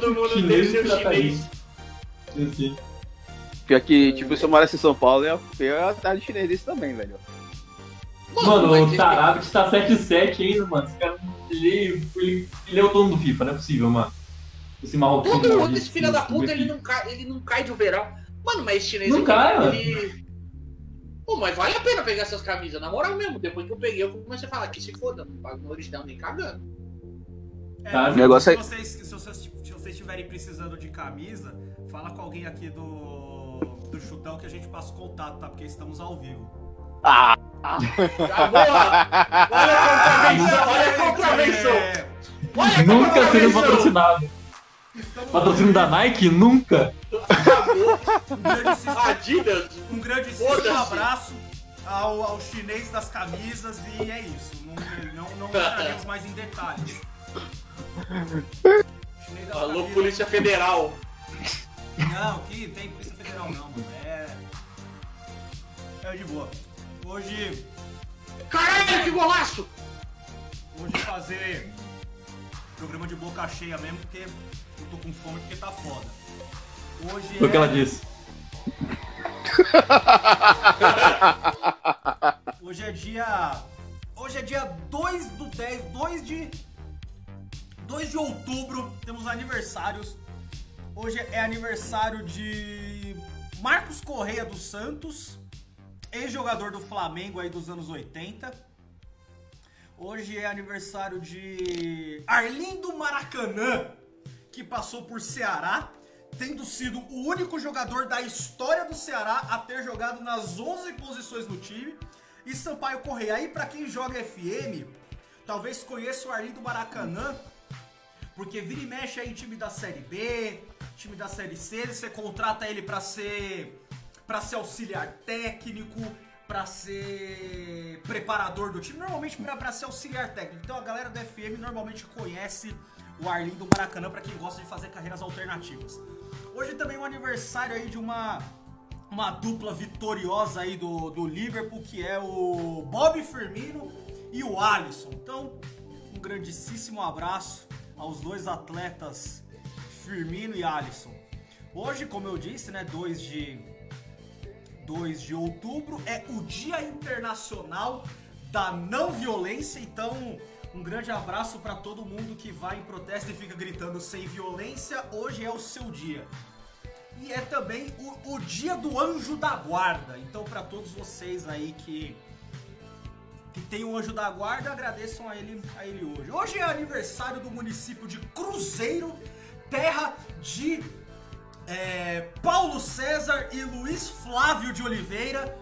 Todo mundo Chinês tem seu já tá chinês. Assim. Pior que, tipo, se eu morasse em São Paulo, eu ia atrás de chinês desse também, velho. Mano, mas o Tarado que tá 7-7 ainda, mano. Esse cara, ele, ele, ele é o dono do FIFA, não é possível, mano. Esse marroquino. Todo mundo, esse filho da puta, ele não cai, ele não cai de overall. Mano, mas esse chinês Não aqui, cai, mano. ele... Pô, mas vale a pena pegar essas camisas, na moral mesmo. Depois que eu peguei, eu comecei a falar que se foda, não pago no original nem cagando. É, Tá, se o negócio é- vocês, se, vocês, se vocês estiverem precisando de camisa, fala com alguém aqui do, do chutão que a gente passa o contato, tá? Porque estamos ao vivo. Ah! Boa! Olha a contravenção, olha a contravenção! Nunca sendo contravenção! patrocinado. estamos Patrocínio da Nike? Nunca. Acabou. Um grandíssimo, Adidas. um Foda-se. abraço ao, ao chinês das camisas e é isso. Não, não, não entraremos mais em detalhes. Alô, camisas- Polícia Federal. Não, aqui tem Polícia Federal não, mano. É. É de boa. Hoje. Caralho, que golaço! Hoje fazer programa de boca cheia mesmo, porque eu tô com fome porque tá foda. Hoje Foi o que ela é, disse. hoje é dia. Hoje é dia 2 do 10, 2 de. 2 de outubro, temos aniversários. Hoje é aniversário de Marcos Correia dos Santos, ex-jogador do Flamengo aí dos anos 80. Hoje é aniversário de Arlindo Maracanã, que passou por Ceará, tendo sido o único jogador da história do Ceará a ter jogado nas 11 posições do time. E Sampaio Correia, aí pra quem joga FM, talvez conheça o Arlindo Maracanã, porque vira e mexe aí time da Série B, time da Série C, você contrata ele pra ser para ser auxiliar técnico, pra ser preparador do time, normalmente pra ser auxiliar técnico. Então a galera do FM normalmente conhece o Arlindo Maracanã pra quem gosta de fazer carreiras alternativas. Hoje também é um aniversário aí de uma uma dupla vitoriosa aí do, do Liverpool, que é o Bob Firmino e o Alisson. Então, um grandíssimo abraço aos dois atletas Firmino e Alisson. Hoje, como eu disse, né, 2 de 2 de outubro é o Dia Internacional da Não Violência, então um grande abraço para todo mundo que vai em protesto e fica gritando sem violência. Hoje é o seu dia. E é também o, o dia do anjo da guarda. Então, para todos vocês aí que que tem o anjo da guarda, agradeçam a ele, a ele hoje. Hoje é aniversário do município de Cruzeiro, terra de é, Paulo César e Luiz Flávio de Oliveira.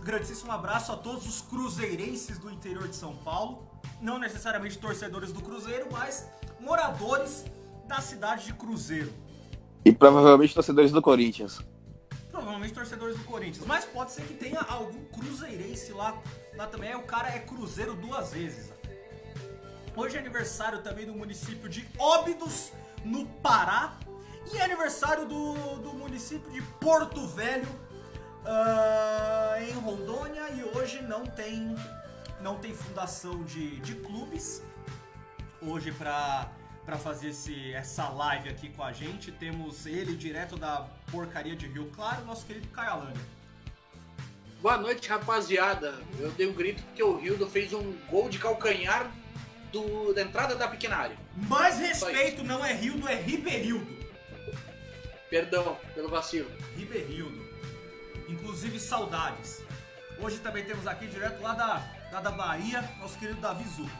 Grandíssimo abraço a todos os cruzeirenses do interior de São Paulo. Não necessariamente torcedores do Cruzeiro, mas moradores da cidade de Cruzeiro. E provavelmente torcedores do Corinthians. Provavelmente torcedores do Corinthians, mas pode ser que tenha algum cruzeirense lá, lá também. O cara é cruzeiro duas vezes. Hoje é aniversário também do município de Óbidos, no Pará. E é aniversário do, do município de Porto Velho, ah, em Rondônia. E hoje não tem, não tem fundação de, de clubes. Hoje para para fazer esse, essa live aqui com a gente. Temos ele direto da porcaria de Rio Claro, nosso querido Caio Alândia. Boa noite, rapaziada. Eu dei um grito porque o Rildo fez um gol de calcanhar do, da entrada da pequena área. Mais respeito, não é Rildo, é Riberildo. Perdão pelo vacilo. Riberildo. Inclusive saudades. Hoje também temos aqui direto lá da, lá da Bahia, nosso querido Davi Zuco.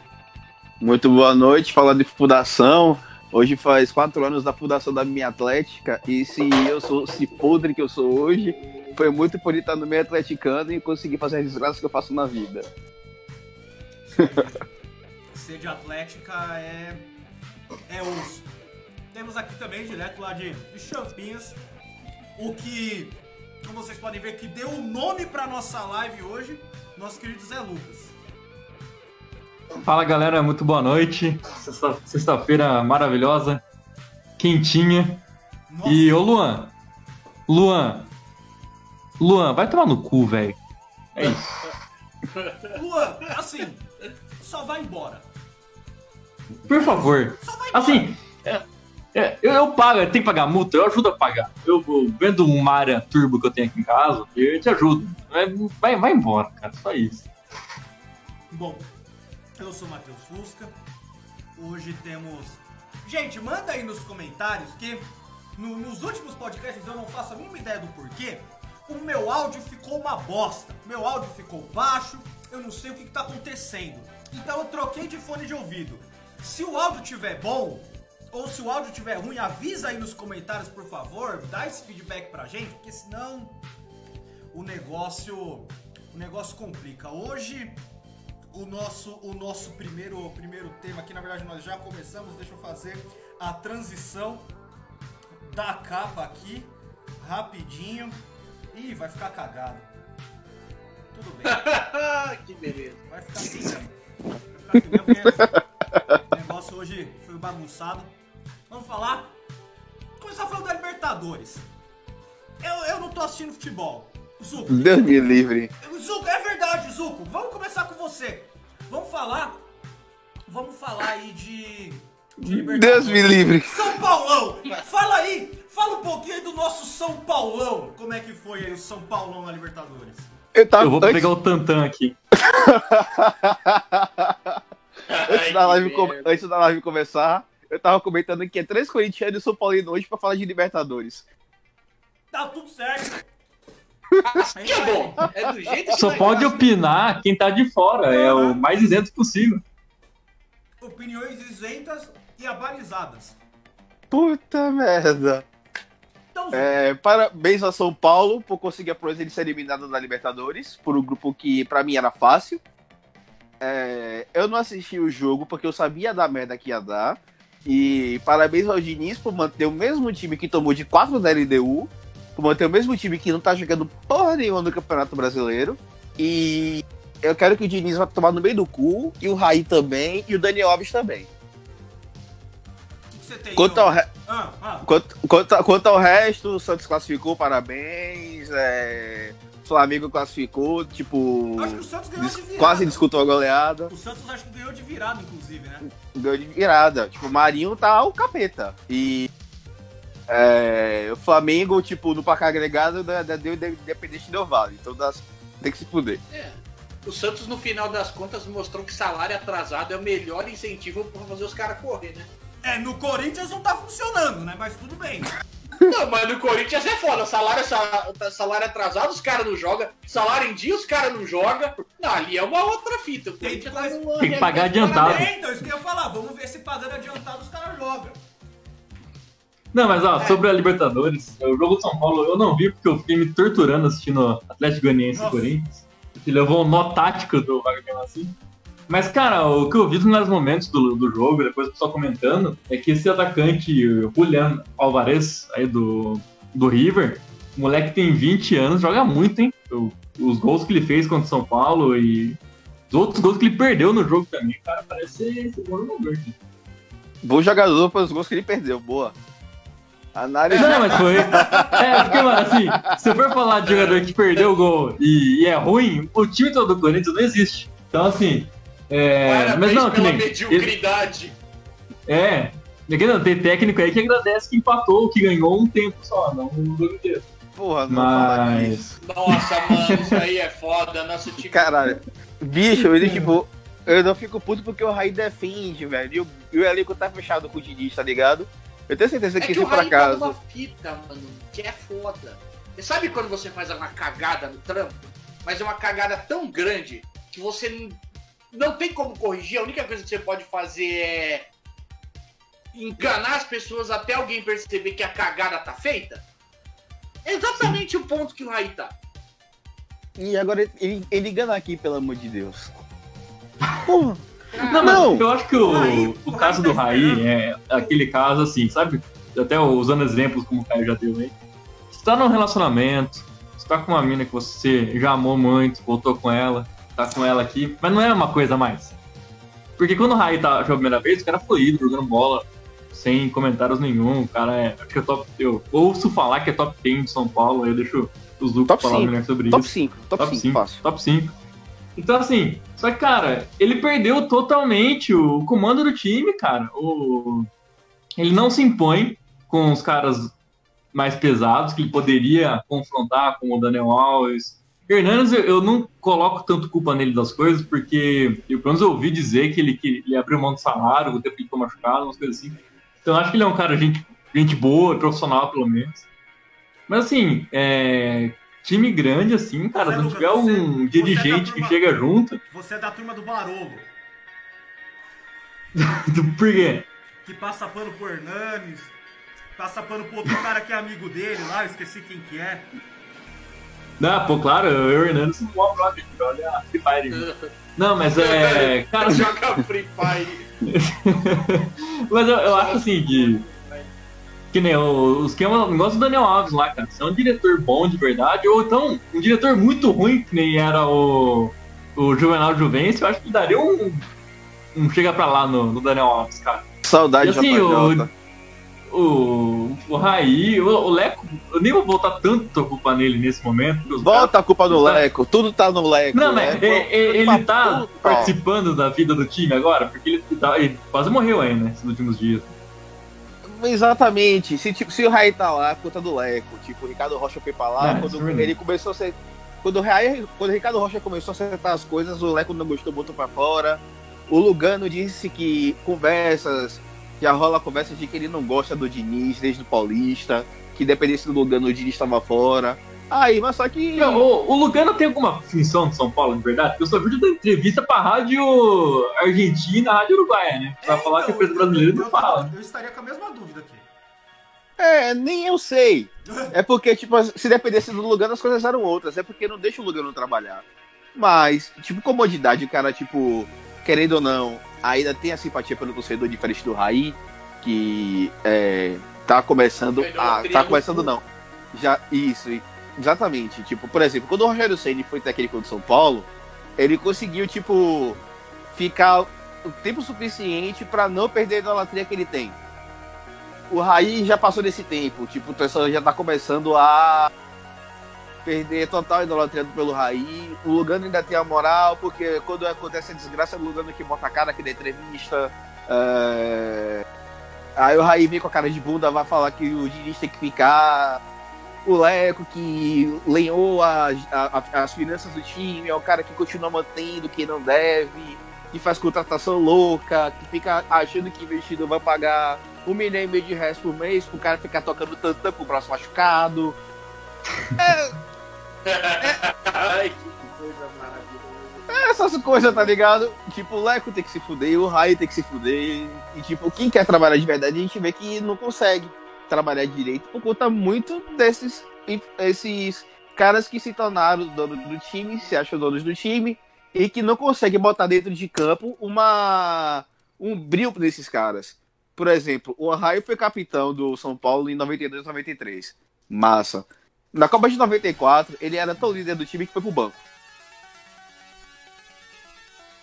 Muito boa noite, falando de fundação. Hoje faz quatro anos da fundação da minha Atlética e se eu sou se podre que eu sou hoje, foi muito por estar no meio atleticano e conseguir fazer as desgraças que eu faço na vida. Sede Atlética é. é osso. Temos aqui também, direto lá de, de Champinhas, o que, como vocês podem ver, que deu o nome pra nossa live hoje, nosso querido Zé Lucas. Fala galera, muito boa noite. Sexta- Sexta-feira maravilhosa, quentinha. Nossa, E ô Luan, Luan, Luan, vai tomar no cu, velho. É isso. Luan, assim, só vai embora. Por favor. Só vai embora. Assim, é, É, eu, eu pago, tem que pagar multa, eu ajudo a pagar. Eu, eu vendo um Maria Turbo que eu tenho aqui em casa, eu te ajudo. Vai, vai embora, cara, só isso. Bom, eu sou Matheus Fusca. Hoje temos. Gente, manda aí nos comentários que no- nos últimos podcasts eu não faço a mínima ideia do porquê. O meu áudio ficou uma bosta. Meu áudio ficou baixo. Eu não sei o que, que tá acontecendo. Então eu troquei de fone de ouvido. Se o áudio tiver bom, ou se o áudio tiver ruim, avisa aí nos comentários, por favor. Dá esse feedback pra gente, porque senão o negócio o negócio complica. Hoje o nosso o nosso primeiro primeiro tema aqui, na verdade nós já começamos, deixa eu fazer a transição da capa aqui rapidinho. Ih, vai ficar cagado. Tudo bem. que beleza. Vai ficar assim mesmo. Vai ficar assim mesmo o negócio hoje foi bagunçado. Vamos falar. Começar falando da Libertadores. Eu, eu não tô assistindo futebol. Zuco, Deus me livre. Zuco, é verdade, Zuco. Vamos começar com você. Vamos falar. Vamos falar aí de. de Deus me livre. São Paulão! Fala aí! Fala um pouquinho aí do nosso São Paulão. Como é que foi aí o São Paulão na Libertadores? Eu tava Eu vou antes, pegar o Tantan aqui. antes da live, com- antes da live começar, eu tava comentando que é três corintianos e São Paulino hoje pra falar de Libertadores. Tá tudo certo. Que é bom. É do jeito que Só pode gosta. opinar quem tá de fora, é o mais isento possível. Opiniões isentas e abalizadas. Puta merda. Então, É, parabéns a São Paulo por conseguir a proeza de ser eliminado da Libertadores, por um grupo que pra mim era fácil. É, eu não assisti o jogo porque eu sabia da merda que ia dar. E parabéns ao Diniz por manter o mesmo time que tomou de 4 da LDU, por manter o mesmo time que não tá jogando porra nenhuma no Campeonato Brasileiro. E eu quero que o Diniz vá tomar no meio do cu, e o Raí também, e o Daniel Alves também. tem? Quanto ao, re- Ah, ah. Quanto, quanto, quanto ao resto, o Santos classificou, parabéns. É, Flamengo classificou, tipo. Acho que o Santos ganhou de virada. quase disputou a goleada. O Santos acho que ganhou de virada, inclusive, né? Ganhou de virada. Tipo, o Marinho tá o capeta. E. é, o Flamengo, tipo, no placar agregado, da- da- deu independente do Vale. Então dá- tem que se fuder. É. O Santos, no final das contas, mostrou que salário atrasado é o melhor incentivo pra fazer os caras correr, né? É, no Corinthians não tá funcionando, né? Mas tudo bem. Não, mas no Corinthians é foda. Salário, sa- salário atrasado, os caras não jogam. Salário em dia, os caras não jogam. Não, ali é uma outra fita. O Tem que tá Tem que pagar adiantado. É, então, isso que eu ia falar. Vamos ver se pagando adiantado os caras jogam. Não, mas ó, sobre a Libertadores, o jogo do São Paulo eu não vi porque eu fiquei me torturando assistindo Atlético Goianiense e. Corinthians. Que levou um nó tático do Wagner assim. Mas, cara, o que eu vi nos melhores momentos do, do jogo, depois o pessoal comentando, é que esse atacante, o Julian Alvarez, aí do, do River, o moleque tem 20 anos, joga muito, hein? O- os gols que ele fez contra o São Paulo e os outros gols que ele perdeu no jogo também, cara, parece ser bom jogador. cara. Bom jogador pelos gols que ele perdeu. Boa. Análise. Não, mas foi. É, porque, mano, assim, se eu for falar de jogador que perdeu o gol e, e é ruim, o time todo do Corinthians não existe. Então, assim. É, Parabéns mas não, que pela nem. mediocridade. É. é não, tem técnico aí que agradece que empatou, que ganhou um tempo só, não o jogo inteiro. Porra, não Mas- disso. Nossa, mano, isso aí é foda. Nosso time. Caralho. Bicho, ele, tipo. Eu não fico puto porque o Raí defende, velho. E o, e o elenco tá fechado com o Diniz, tá ligado? Eu tenho certeza É que que isso o por Raí tá acaso. numa fita, mano, que é foda. E sabe quando você faz uma cagada no trampo? Mas é uma cagada tão grande que você não tem como corrigir. A única coisa que você pode fazer é enganar as pessoas até alguém perceber que a cagada tá feita. É exatamente o ponto que o Raí tá. E agora ele, ele engana aqui, pelo amor de Deus. Porra. Não, Não. mas eu acho que o, O Raí- o o caso do Raí é aquele caso assim, sabe? Até usando exemplos como o Caio já deu aí. Você tá num relacionamento, você tá com uma mina que você já amou muito, voltou com ela, tá com ela aqui, mas não é uma coisa a mais. Porque quando o Raí tá pela primeira vez, o cara foi ido, jogando bola, sem comentários nenhum, o cara é. Acho que é top. Eu ouço falar que é top 10 de São Paulo, aí eu deixo os Lucas falar melhor sobre Top isso. 5, top Top 5, 5. fácil. Top 5. Então, assim, só que, cara, ele perdeu totalmente o comando do time, cara. O, ele não se impõe com os caras mais pesados que ele poderia confrontar, como o Daniel Alves. Hernandes, eu, eu não coloco tanto culpa nele das coisas, porque eu pelo menos ouvi dizer que ele, que ele abriu mão do salário, o tempo que ficou machucado, umas coisas assim. Então eu acho que ele é um cara gente, gente boa, profissional pelo menos. Mas assim, é, time grande assim, cara, Você, se não Lucas, tiver você- um você é dirigente da que turma- chega junto, Você é da turma do Barolo, por quê? que passa pano pro Hernanes, passa pano pro outro cara que é amigo dele lá, eu esqueci quem que é. Não, pô, claro, eu e o Hernandes somos mó brother, olha a Free Fire. Não, mas é. Cara, Joga Free Fire. mas eu, eu acho assim que. Que nem o, os que é um negócio do Daniel Alves lá, cara. Se é um diretor bom de verdade, ou então um diretor muito ruim, que nem era o, o Juvenal Juvencio, eu acho que daria um. Um chega pra lá no, no Daniel Alves, cara. Saudade E assim, JJ. O, o Raí, o, o Leco, eu nem vou voltar tanto a culpa nele nesse momento. caras- Volta a culpa no Leco, tudo tá no Leco. Não, mas Leco, é- é- ele tá puta. participando da vida do time agora, porque ele, tá- ele quase morreu aí, né, nesses últimos dias. Exatamente. Se, tipo, se o Raí tá lá, conta do Leco. Tipo, o Ricardo Rocha foi pra lá, É, quando verdade. ele começou a ser. Quando o, Raí, quando o Ricardo Rocha começou a acertar as coisas, o Leco não gostou, botou pra fora. O Lugano disse que conversas, a rola conversa de que ele não gosta do Diniz desde o Paulista, que dependesse do Lugano o Diniz estava fora. Aí, mas só que. Meu, o, o Lugano tem alguma função de São Paulo, de verdade? Porque eu só vi da entrevista pra rádio Argentina, rádio Uruguaia, né? Pra falar que a empresa brasileira não fala. eu estaria com a mesma dúvida aqui. É, nem eu sei. É porque, tipo, se dependesse do Lugano, as coisas eram outras. É porque não deixa o Lugano trabalhar. Mas, tipo, comodidade, o cara, tipo, querendo ou não, ainda tem a simpatia pelo torcedor diferente do Raí, que é, tá começando a. Tá do começando não. Já, isso, e- exatamente. Tipo, por exemplo, quando o Rogério Ceni foi técnico do São Paulo, ele conseguiu, tipo, ficar o tempo suficiente pra não perder a idolatria que ele tem. O Raí já passou desse tempo, tipo, o pessoal já tá começando a perder total idolatria pelo Raí. O Lugano ainda tem a moral, porque quando acontece a desgraça, é o Lugano que bota a cara aqui da entrevista. é, Aí o Raí vem com a cara de bunda, vai falar que o Diniz tem que ficar. O Leco que lenhou as, a- a- as finanças do time, é o cara que continua mantendo que não deve, que faz contratação louca, que fica achando que investidor vai pagar um milhão e meio de reais por mês pro cara ficar tocando tantã pro braço machucado. Ai, que coisa maravilhosa. Essas coisas, tá ligado? Tipo, o Leco tem que se fuder, o Raí tem que se fuder. E, tipo, quem quer trabalhar de verdade, a gente vê que não consegue trabalhar direito por conta muito desses esses caras que se tornaram donos do time, se acham donos do time, e que não conseguem botar dentro de campo uma um brilho nesses caras. Por exemplo, o Raí foi capitão do São Paulo em 92 93. Massa. Na Copa de 94, ele era tão líder do time que foi pro banco.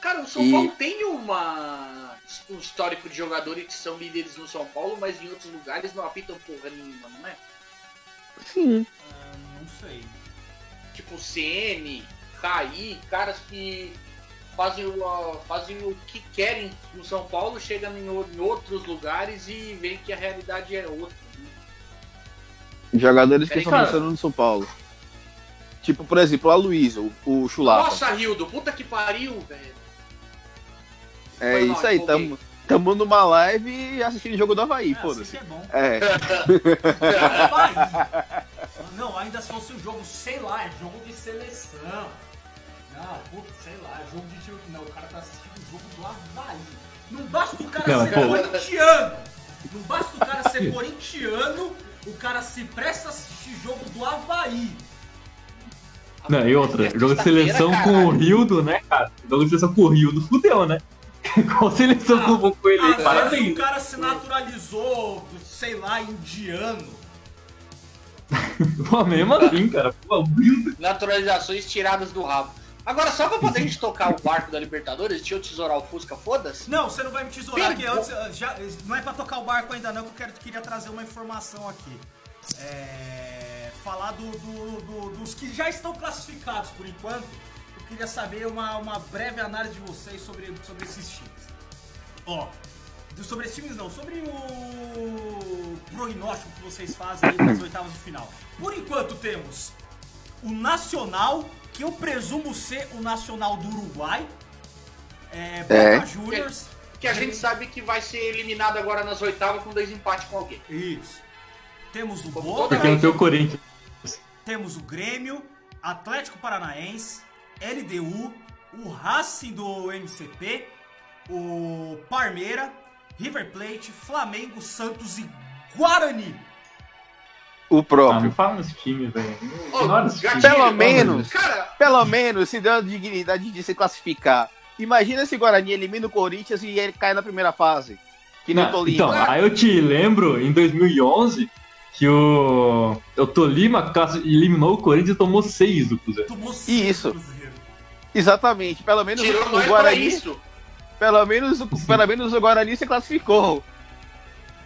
Cara, o São E- Paulo tem uma um histórico de jogadores que são líderes no São Paulo, mas em outros lugares não apitam porra nenhuma, não é? Sim. Ah, não sei. Tipo CN, Raí, caras que fazem o, ah, fazem o que querem no São Paulo, chegam em, em outros lugares e veem que a realidade é outra. né? Jogadores que estão funcionando no São Paulo. Tipo, por exemplo, a Luísa, o, o Chulapa. Nossa, Rildo, puta que pariu, velho. É foi isso aí, empolguei. tamo, tamo numa live assistindo o jogo do Havaí, É, assim foda-se. que é bom. É, Havaí. Não, ainda se fosse um jogo, sei lá, é jogo de seleção. Não, puta, sei lá, é jogo de time. Não, o cara tá assistindo o jogo do Havaí. Não basta o cara Não, ser pô. corintiano. Não basta o cara ser corintiano, o cara se presta a assistir jogo do Havaí. Não, e outra, É jogo de seleção com o. Rildo, né, cara? Jogo de seleção com o Rildo, fudeu, né? Qual seleção Ah, convocou ele vezes Parabéns. o cara se naturalizou, sei lá, indiano. Pô, mesmo assim, cara. Pô. Naturalizações tiradas do rabo. Agora, só pra poder a gente tocar o barco da Libertadores, deixa eu tesourar o Fusca, foda-se. Não, você não vai me tesourar aqui. Pegou. Antes, já, não é pra tocar o barco ainda não, que eu quero, queria trazer uma informação aqui. É, falar do, do- do- dos que já estão classificados por enquanto. Queria saber uma, uma breve análise de vocês sobre, sobre esses times. Ó, Sobre esses times não, sobre o prognóstico que vocês fazem aí nas oitavas de final. Por enquanto temos o Nacional, que eu presumo ser o Nacional do Uruguai. É, Boca É. Juniors. Que a gente sabe que vai ser eliminado agora nas oitavas com dois empates com alguém. Isso. Temos o Como Boca, Porque não tem o Corinthians. temos o Grêmio, Atlético Paranaense, LDU, o Racing do MCP, o Parmeira, River Plate, Flamengo, Santos e Guarani. O Ah, próprio. não fala nesse time, velho. Time. Pelo menos. Cara, Pelo menos se deu a dignidade de se classificar. Imagina se o Guarani elimina o Corinthians e ele cai na primeira fase. Que nem o Não, Tolima. então, aí eu te lembro, em 2011, que o, o Tolima eliminou o Corinthians e tomou seis do Cruzeiro. Tomou Isso. cinco Cruzeiro. Exatamente. Pelo menos tirou o Guarani. isso. Pelo menos, o- pelo menos o Guarani se classificou.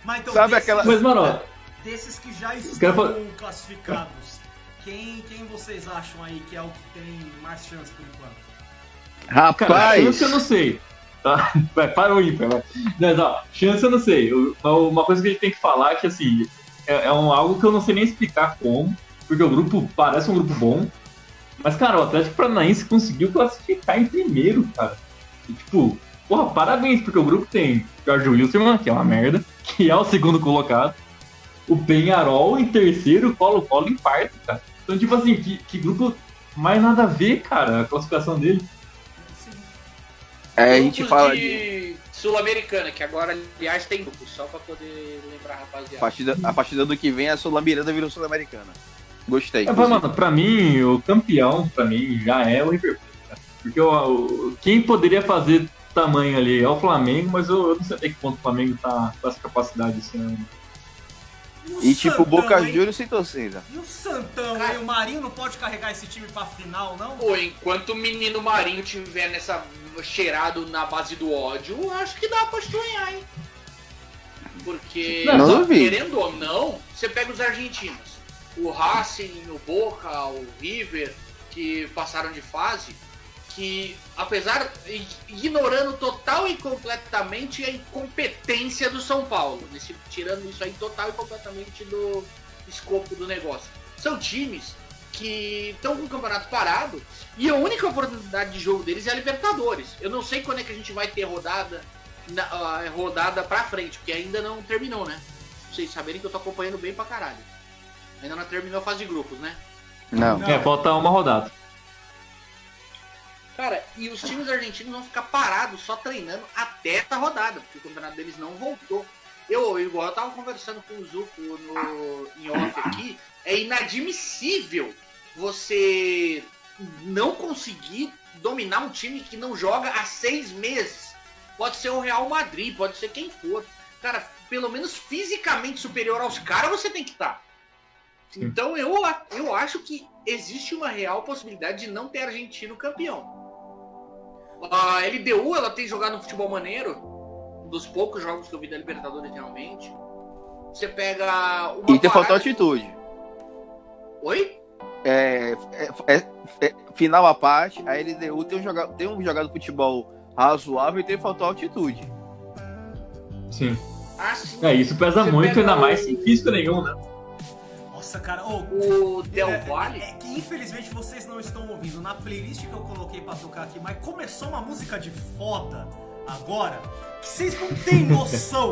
Mas então, Sabe desses, aquela- Mas, mano, desses que já estão falar- classificados, quem, quem vocês acham aí que é o que tem mais chance por enquanto? cara, Rapaz. chance eu não sei. Tá? Vai, para o ímpar, vai. Mas, ó, chance eu não sei. Uma coisa que a gente tem que falar é que, assim, é, é um, algo que eu não sei nem explicar como, porque o grupo parece um grupo bom, mas, cara, o Atlético Paranaense conseguiu classificar em primeiro, cara. E, tipo, porra, parabéns, porque o grupo tem Jorge Wilson, que é uma merda, que é o segundo colocado, o Penharol em terceiro, o Colo-Colo em quarto, cara. Então, tipo assim, que, que grupo mais nada a ver, cara, a classificação dele. Sim. É, a gente Grupos fala de de Sul-Americana, que agora, aliás, tem grupo, só pra poder lembrar, a rapaziada. partida, a partida do que vem a Sul Miranda virou Sul-Americana. Gostei. É, mano, pra mim, o campeão, pra mim, já é o cara. Porque o, o- quem poderia fazer tamanho ali é o Flamengo, mas eu, eu não sei até que ponto o Flamengo tá com essa capacidade esse ano. o E tipo, Santão, Boca hein? Juniors sem torcida. E o Santão, Cara-? O Marinho não pode carregar esse time pra final, não? Pô, enquanto o menino Marinho tiver nessa cheirado na base do ódio, eu acho que dá pra estranhar, hein? Porque, Não, querendo ou não, você pega os argentinos. O Racing, o Boca, o River, que passaram de fase, que apesar, ig- ignorando total e completamente a incompetência do São Paulo, nesse- tirando isso aí total e completamente do escopo do negócio. São times que estão com o campeonato parado e a única oportunidade de jogo deles é a Libertadores. Eu não sei quando é que a gente vai ter rodada na, ah, rodada pra frente, porque ainda não terminou, né? Vocês saberem que eu tô acompanhando bem pra caralho. Ainda não terminou a fase de grupos, né? Não. Não. É, falta uma rodada. Cara, e os times argentinos vão ficar parados só treinando até essa rodada, porque o campeonato deles não voltou. Eu, igual eu tava conversando com o Zuko no, em off aqui, é inadmissível você não conseguir dominar um time que não joga há seis meses. Pode ser o Real Madrid, pode ser quem for. Cara, pelo menos fisicamente superior aos caras você tem que estar. Então eu, eu acho que existe uma real possibilidade de não ter argentino campeão. A LDU ela tem jogado um futebol maneiro, um dos poucos jogos que eu vi da Libertadores realmente. Você pega uma E tem faltou parada- atitude. Oi? É, é- é- é- final à parte, a LDU tem um, joga, tem um jogado futebol razoável e tem faltou altitude. Sim. Ah, sim. É, isso pesa Você muito, pega ainda mais sem físico nenhum, né? Nossa, cara, ô, O Del é, Valle. é que infelizmente vocês não estão ouvindo na playlist que eu coloquei pra tocar aqui, mas começou uma música de foda agora que vocês não têm noção.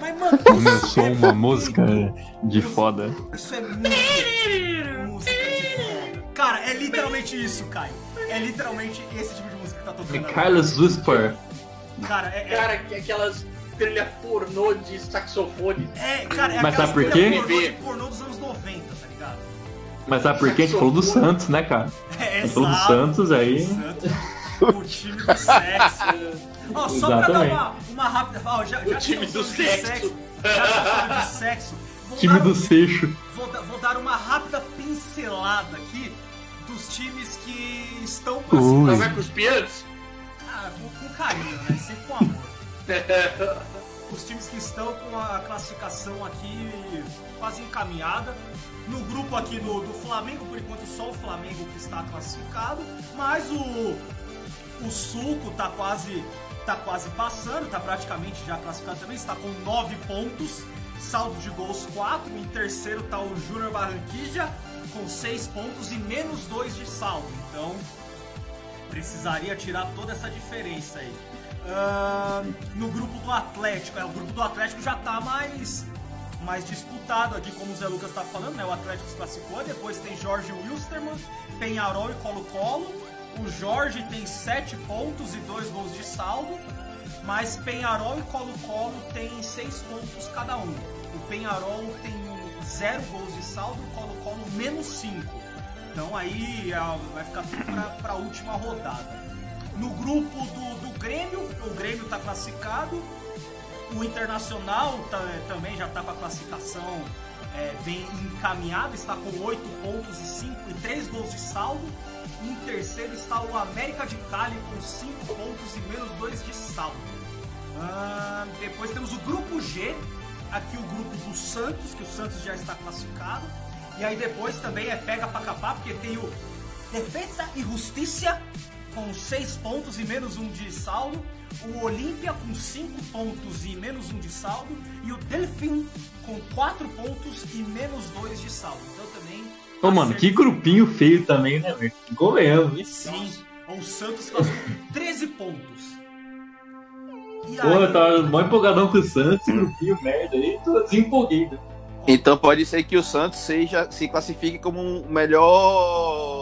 mas, mano, Começou isso uma é música muito- de foda. Isso é muito música de foda. Cara, é literalmente isso, Caio. É literalmente esse tipo de música que tá É tocando. Carlos Whisper. Cara, é, é, Cara, que aquelas trilha pornô de saxofone. é, cara, é Mas aquela sabe por trilha quê? pornô de pornô dos anos 90, tá ligado? Mas sabe por quê? A gente falou do Santos, né, cara? É, A gente falou do. Santos aí. Santos, o time do sexo. Ó, só pra dar Exatamente. uma, uma rápida. Ó, já, já O time do de sexo. Já de sexo. Vou Time dar, do Seixo. vou, dar- vou dar uma rápida pincelada aqui dos times que estão Ui. Não vai cuspir antes? Ah, com, com carinho, né? Os times que estão com a classificação aqui quase encaminhada. No grupo aqui do, do Flamengo, por enquanto só o Flamengo que está classificado, mas o, o Suco tá quase tá quase passando, tá praticamente já classificado também, está com 9 pontos, saldo de gols 4. Em terceiro tá o Júnior Barranquilla com 6 pontos e menos 2 de saldo. Então precisaria tirar toda essa diferença aí. Uh, no grupo do Atlético, é, o grupo do Atlético já tá mais mais disputado aqui, como o Zé Lucas está falando, né? O Atlético se classificou, depois tem Jorge Wilstermann, Penharol e Colo-Colo. O Jorge tem 7 pontos e 2 gols de saldo, mas Penharol e Colo-Colo tem 6 pontos cada um. O Penharol tem 0 gols de saldo, o Colo-Colo menos 5. Então aí vai ficar tudo para a última rodada. No grupo do, do Grêmio, o Grêmio está classificado, o Internacional tá, também já está com a classificação é, bem encaminhada, está com 8 pontos e, 5, e 3 gols de saldo. Em terceiro está o América de Cali com 5 pontos e menos 2 de saldo. Ah, depois temos o grupo G, aqui o grupo do Santos, que o Santos já está classificado. E aí depois também é pega pra capar, porque tem o Defesa e Justiça com 6 pontos e menos 1 de saldo o Olímpia com 5 pontos e menos 1 de saldo, e o Delfim com 4 pontos e menos 2 de saldo. Então também. Ô, mano, que grupinho feio também, né, velho? Hein? Sim, o Santos com 13 pontos. E Pô, aí... eu tava mó empolgadão com o Santos, grupinho merda aí, tô desempolguei. Então pode ser que o Santos seja, se classifique como um melhor.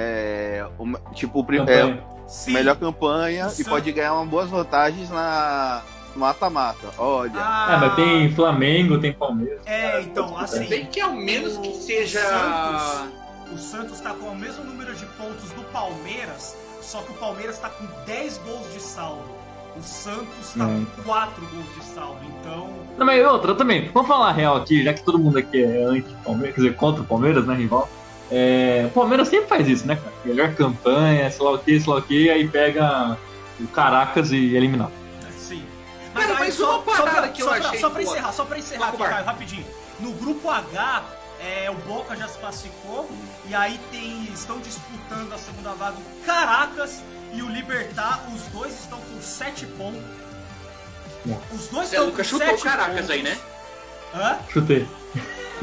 É, tipo, é, Sim. melhor campanha e pode ganhar uma boas vantagens na mata-mata. Olha. Ah, é, mas tem Flamengo, tem Palmeiras. É, então, assim. Bem que ao menos que seja. Santos, o Santos tá com o mesmo número de pontos do Palmeiras, só que o Palmeiras tá com 10 gols de saldo. O Santos tá hum. com 4 gols de saldo, então. Não, mas outra também, vamos falar real aqui, já que todo mundo aqui é anti-Palmeiras, quer dizer, contra o Palmeiras, né, rival? É, o Palmeiras sempre faz isso, né, cara? Melhor campanha, sei lá o que, sei lá o que, aí pega o Caracas e eliminar. Sim. Mas, cara, mas só, uma parada só pra, que eu só achei. Pra, só pra encerrar, só pra encerrar aqui, Caio, rapidinho. No grupo H, é, o Boca já se classificou e aí tem, estão disputando a segunda vaga o Caracas e o Libertar. Os dois estão com 7 pontos. Os dois estão com 7 pontos. Caracas aí, né? Hã? Chutei.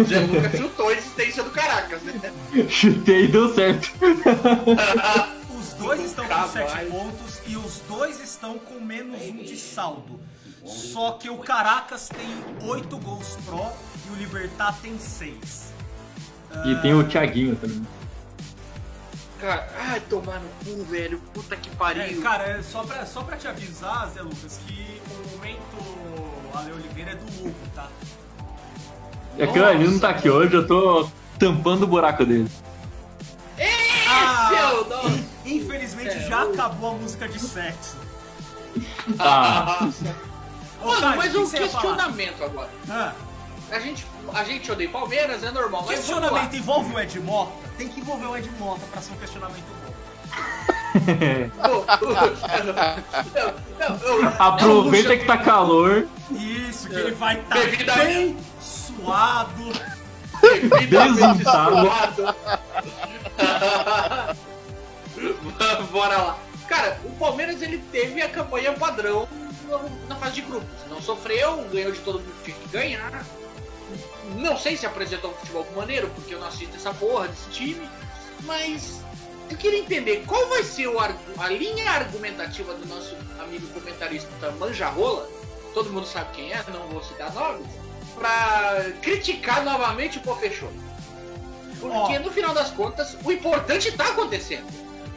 Zé Lucas chutou a existência do Caracas, né? Chutei e deu certo. os dois estão com 7 pontos e os dois estão com menos um de saldo. Só que o Caracas tem 8 gols pró e o Libertar tem 6. E uh... tem o Thiaguinho também. Cara, ai, tomar no cu, velho. Puta que pariu. É, cara, é só pra, só pra te avisar, Zé Lucas, que o momento Ale Oliveira é do Hugo, tá? É que ele não tá aqui hoje, eu tô tampando o buraco dele. Ah, infelizmente é, já acabou a música de sexo. Ah. Mano, mas um questionamento agora. Ah. A gente, a gente odeia Palmeiras, é normal. Questionamento envolve o Ed Mota? Tem que envolver o Ed Mota pra ser um questionamento bom. Aproveita que tá calor. Isso, que ele vai estar tá bem suado. Desuntado. Bora lá. Cara, o Palmeiras ele teve a campanha padrão na fase de grupos. Não sofreu, ganhou de todo mundo que tinha que ganhar. Não sei se apresentou um futebol maneiro, porque eu não assisto essa porra desse time. Mas eu queria entender qual vai ser o, a linha argumentativa do nosso amigo comentarista Manjarrola. Todo mundo sabe quem é, não vou citar nomes pra criticar novamente o Pô Fechou. Porque oh. no final das contas, o importante tá acontecendo.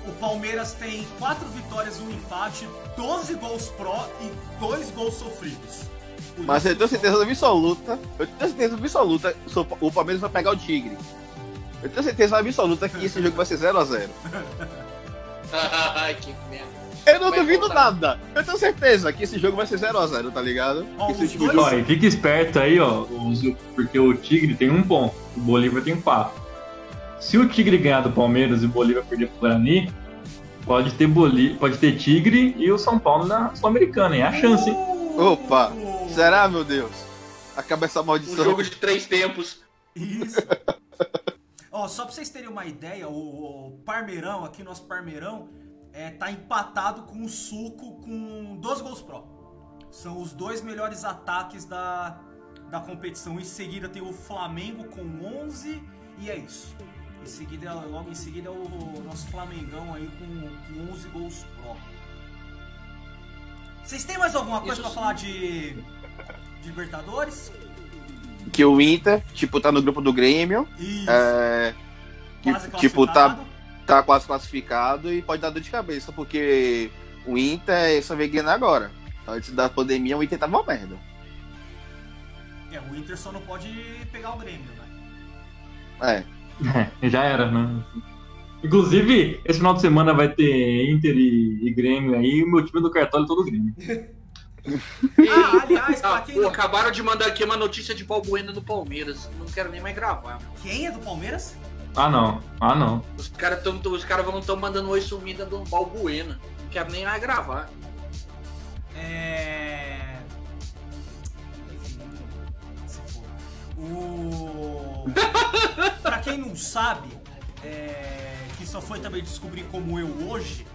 O Palmeiras tem 4 vitórias, um empate, 12 gols pró e 2 gols sofridos. Mas eu tenho certeza absoluta, eu tenho certeza absoluta, o Palmeiras vai pegar o Tigre. Eu tenho certeza absoluta que esse jogo vai ser 0x0. Ai, que merda. Eu não duvido nada. Eu tenho certeza que esse jogo vai ser 0x0, tá ligado? Oh, esse tipo dois... fica esperto aí, ó. Porque o Tigre tem um ponto, o Bolívar tem quatro. Se o Tigre ganhar do Palmeiras e o Bolívar perder pro Guarani, pode ter, Boli... pode ter Tigre e o São Paulo na Sul-Americana, hein? É a chance, hein? Opa! Será, meu Deus? Acaba essa maldição. Um jogo de três tempos. Isso. Ó, só pra vocês terem uma ideia, o Parmeirão, aqui nosso Parmeirão, é, tá empatado com o Suco com 12 gols pró. São os dois melhores ataques da, da competição. Em seguida tem o Flamengo com 11 e é isso. Em seguida, logo em seguida é o nosso Flamengão aí com, com 11 gols pró. Vocês têm mais alguma coisa sim. falar de, de Libertadores? Que o Inter, tipo, tá no grupo do Grêmio. Isso. É, tipo, tá. Tá quase classificado e pode dar dor de cabeça, porque o Inter só veio ganhando agora. Antes da pandemia, o Inter tava uma merda. É, o Inter só não pode pegar o Grêmio, né? É. É, já era, né? Inclusive, esse final de semana vai ter Inter e, e Grêmio aí, e o meu time do cartola é todo Grêmio. Ah, aliás, pra Ah, quem pô, não... acabaram de mandar aqui uma notícia de Balbuena no Palmeiras. Não quero nem mais gravar. Quem é do Palmeiras? Ah não, ah não. Os caras tão, os caras vão tão mandando oi sumida do Balbuena. Não quero nem mais gravar. É. Enfim, se for. O. pra quem não sabe, é, que só foi também descobrir como eu hoje,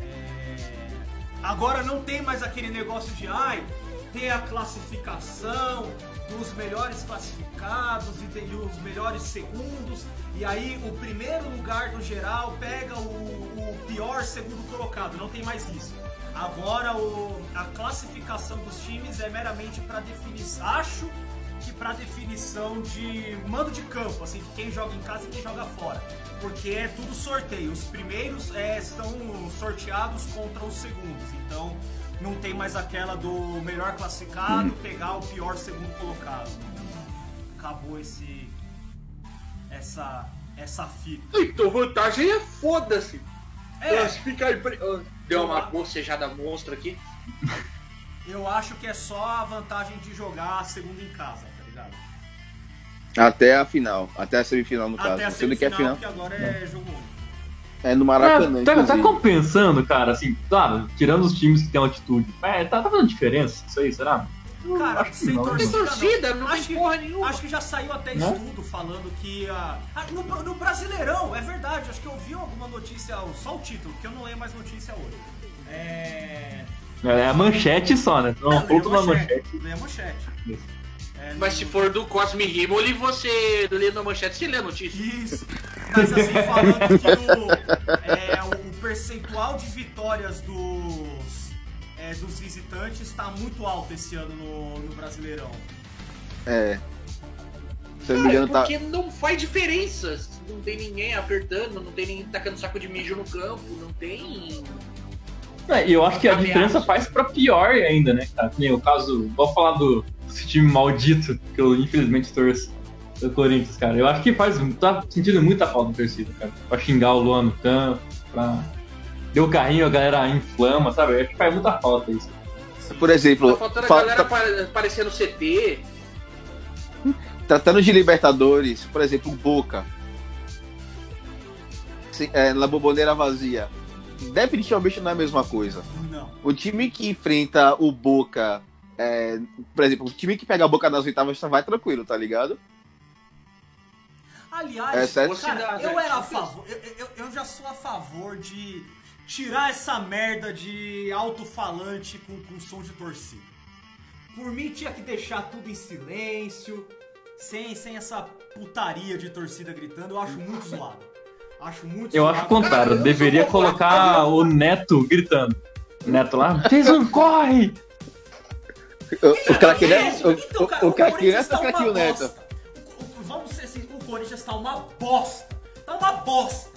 é, agora não tem mais aquele negócio de ai, ter a classificação dos melhores classificados e os melhores segundos, e aí o primeiro lugar do geral pega o, o pior segundo colocado, não tem mais isso. Agora o- a classificação dos times é meramente para definição. Acho que para definição de mando de campo, assim, quem joga em casa e quem joga fora. Porque é tudo sorteio. Os primeiros é, são sorteados contra os segundos. Então não tem mais aquela do melhor classificado pegar o pior segundo colocado. Acabou esse. essa. essa fita. Então vantagem é foda-se. É, Classificar em pri- Ah, Deu uma bocejada monstro aqui. eu acho que é só a vantagem de jogar a segunda em casa, tá ligado? Até a final. Até a semifinal, no Até a caso. Você não quer semifinal, final. porque agora é jogo único. É no Tá, Maracanã. tá, tá inclusive. compensando, cara, assim, claro, tirando os times que tem altitude. É, tá, tá fazendo diferença isso aí, será? Cara, acho que sem não, né? Tem torcida, torcida, não Acho tem que- porra nenhuma. Acho que já saiu até Né? estudo falando que. ah, ah, no, no Brasileirão, é verdade, acho que eu vi alguma notícia, só o título, porque eu não leio mais notícia hoje. É. É a manchete só, né? Não, É, ponto leia na manchete. Leia manchete. É, Mas se for do Cosme Rimoli, você lê na manchete, você lê a notícia. Isso. Mas assim, falando que o, é, o- percentual de vitórias dos, é, dos visitantes está muito alto esse ano no, no Brasileirão. É. Se não me Cara, engano, tá. porque não faz diferença. Não tem ninguém apertando, não tem ninguém tacando saco de mijo no campo, não tem. É, e eu acho que a diferença faz pra pior ainda, né, cara? Que nem o caso, vou falar do esse time maldito, que eu infelizmente torço do Corinthians, cara. Eu acho que faz, tá sentindo muita falta no torcida, cara. Pra xingar o Luan no campo, pra. Deu o carrinho, a galera inflama, sabe? Eu acho que faz muita falta isso. Por exemplo, Tá faltando a fa- galera tá- aparecendo CT. tratando de Libertadores, por exemplo, o Boca. É, na boboneira vazia. Definitivamente não é a mesma coisa. Não. O time que enfrenta o Boca, é, por exemplo, o time que pega a Boca nas oitavas tá- vai tranquilo, tá ligado? Aliás, É cara, eu era a favor. Eu, eu, eu já sou a favor de tirar essa merda de alto-falante com, com som de torcida. Por mim tinha que deixar tudo em silêncio, sem, sem essa putaria de torcida gritando. Eu acho muito zoado. Acho muito Eu zoado. acho o contrário, Cara, deveria colocar o Neto gritando. Neto lá, fez um corre! O, o craque É, Neto, então, cara, o, o craque Corinthians Neto tá ou o craque uma Neto? Vamos ser assim, o Corinthians tá uma bosta. Tá uma bosta.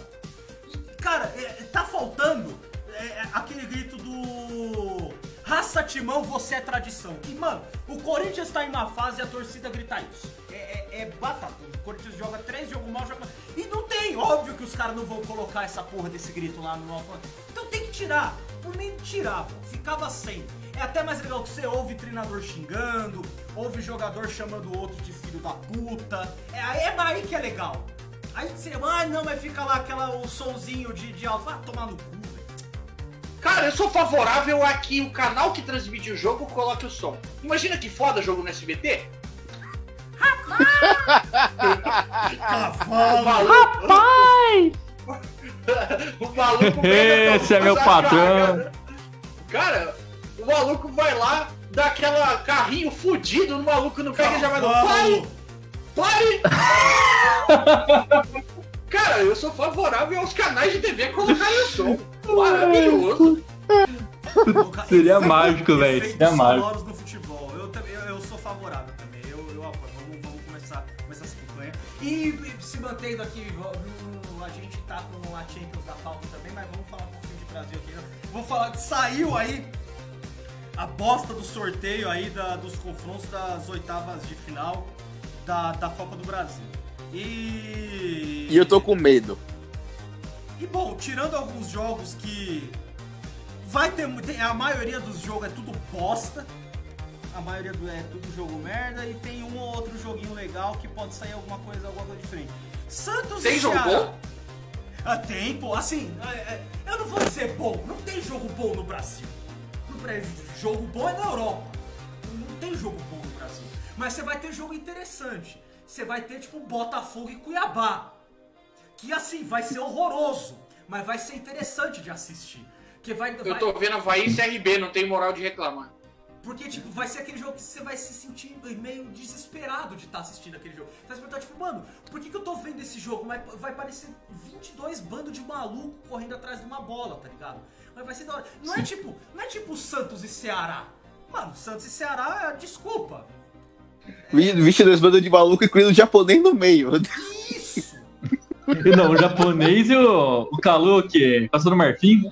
E, Cara, é, tá faltando é, é, aquele grito do Raça Timão, você é tradição. Que, mano, o Corinthians tá em uma fase e a torcida grita isso. É, é, é batata. O Corinthians joga três, joga mal, joga. E não tem, óbvio que os caras não vão colocar essa porra desse grito lá no alto. Então tem que tirar. Por mim, tirava. Ficava sem. É até mais legal que você ouve treinador xingando, ouve jogador chamando o outro de filho da puta. É, aí- é aí que é legal. Aí você, ah, não, mas fica lá aquela, o sonzinho de, de alto. Vai tomar no cu, velho. Cara, eu sou favorável a que o canal que transmite o jogo coloque o som. Imagina que foda jogo no SBT. Cavalo! Maluco. o maluco Esse é meu patrão. cagada. Cara, o maluco vai lá, dá aquela carrinho fudido no maluco não pega e já vai no pare! Pare! Cara, eu sou favorável aos canais de TV colocarem o som. Maravilhoso. Seria mágico, velho. Seria mágico. no futebol. Eu, também- eu, eu sou favorável também. Eu, eu apoio. Vamos, vamos começar, começar essa campanha. E, e se mantendo aqui, a gente tá com a Champions da pauta também, mas vamos falar um pouquinho de Brasil aqui. né? Vamos falar que saiu aí a bosta do sorteio aí da- dos confrontos das oitavas de final da, da Copa do Brasil. E. E eu tô com medo. E bom, tirando alguns jogos que vai ter a maioria dos jogos é tudo bosta. A maioria do é tudo jogo merda e tem um ou outro joguinho legal que pode sair alguma coisa, alguma coisa diferente. Santos Tem e jogo Ceará. Ah, tem, pô, assim, é, é, eu não vou dizer bom, não tem jogo bom no Brasil. Jogo bom é na Europa. Não tem jogo bom no Brasil. Mas você vai ter jogo interessante. Você vai ter, tipo, Botafogo e Cuiabá. Que assim, vai ser horroroso, mas vai ser interessante de assistir. Que vai, Eu vai- tô vendo Havaí e CRB, não tem moral de reclamar. Porque, tipo, vai ser aquele jogo que você vai se sentir meio desesperado de estar assistindo aquele jogo. Você vai se perguntar, tipo, mano, por que, que eu tô vendo esse jogo? Mas vai parecer 22 bandos de maluco correndo atrás de uma bola, tá ligado? Mas vai ser da hora. Não é tipo, não é tipo Santos e Ceará. Mano, Santos e Ceará, desculpa. Vi- 22 bandas de maluco e incluindo o japonês no meio. Isso! Não, o japonês e o, o Calu, que passou no Marfim.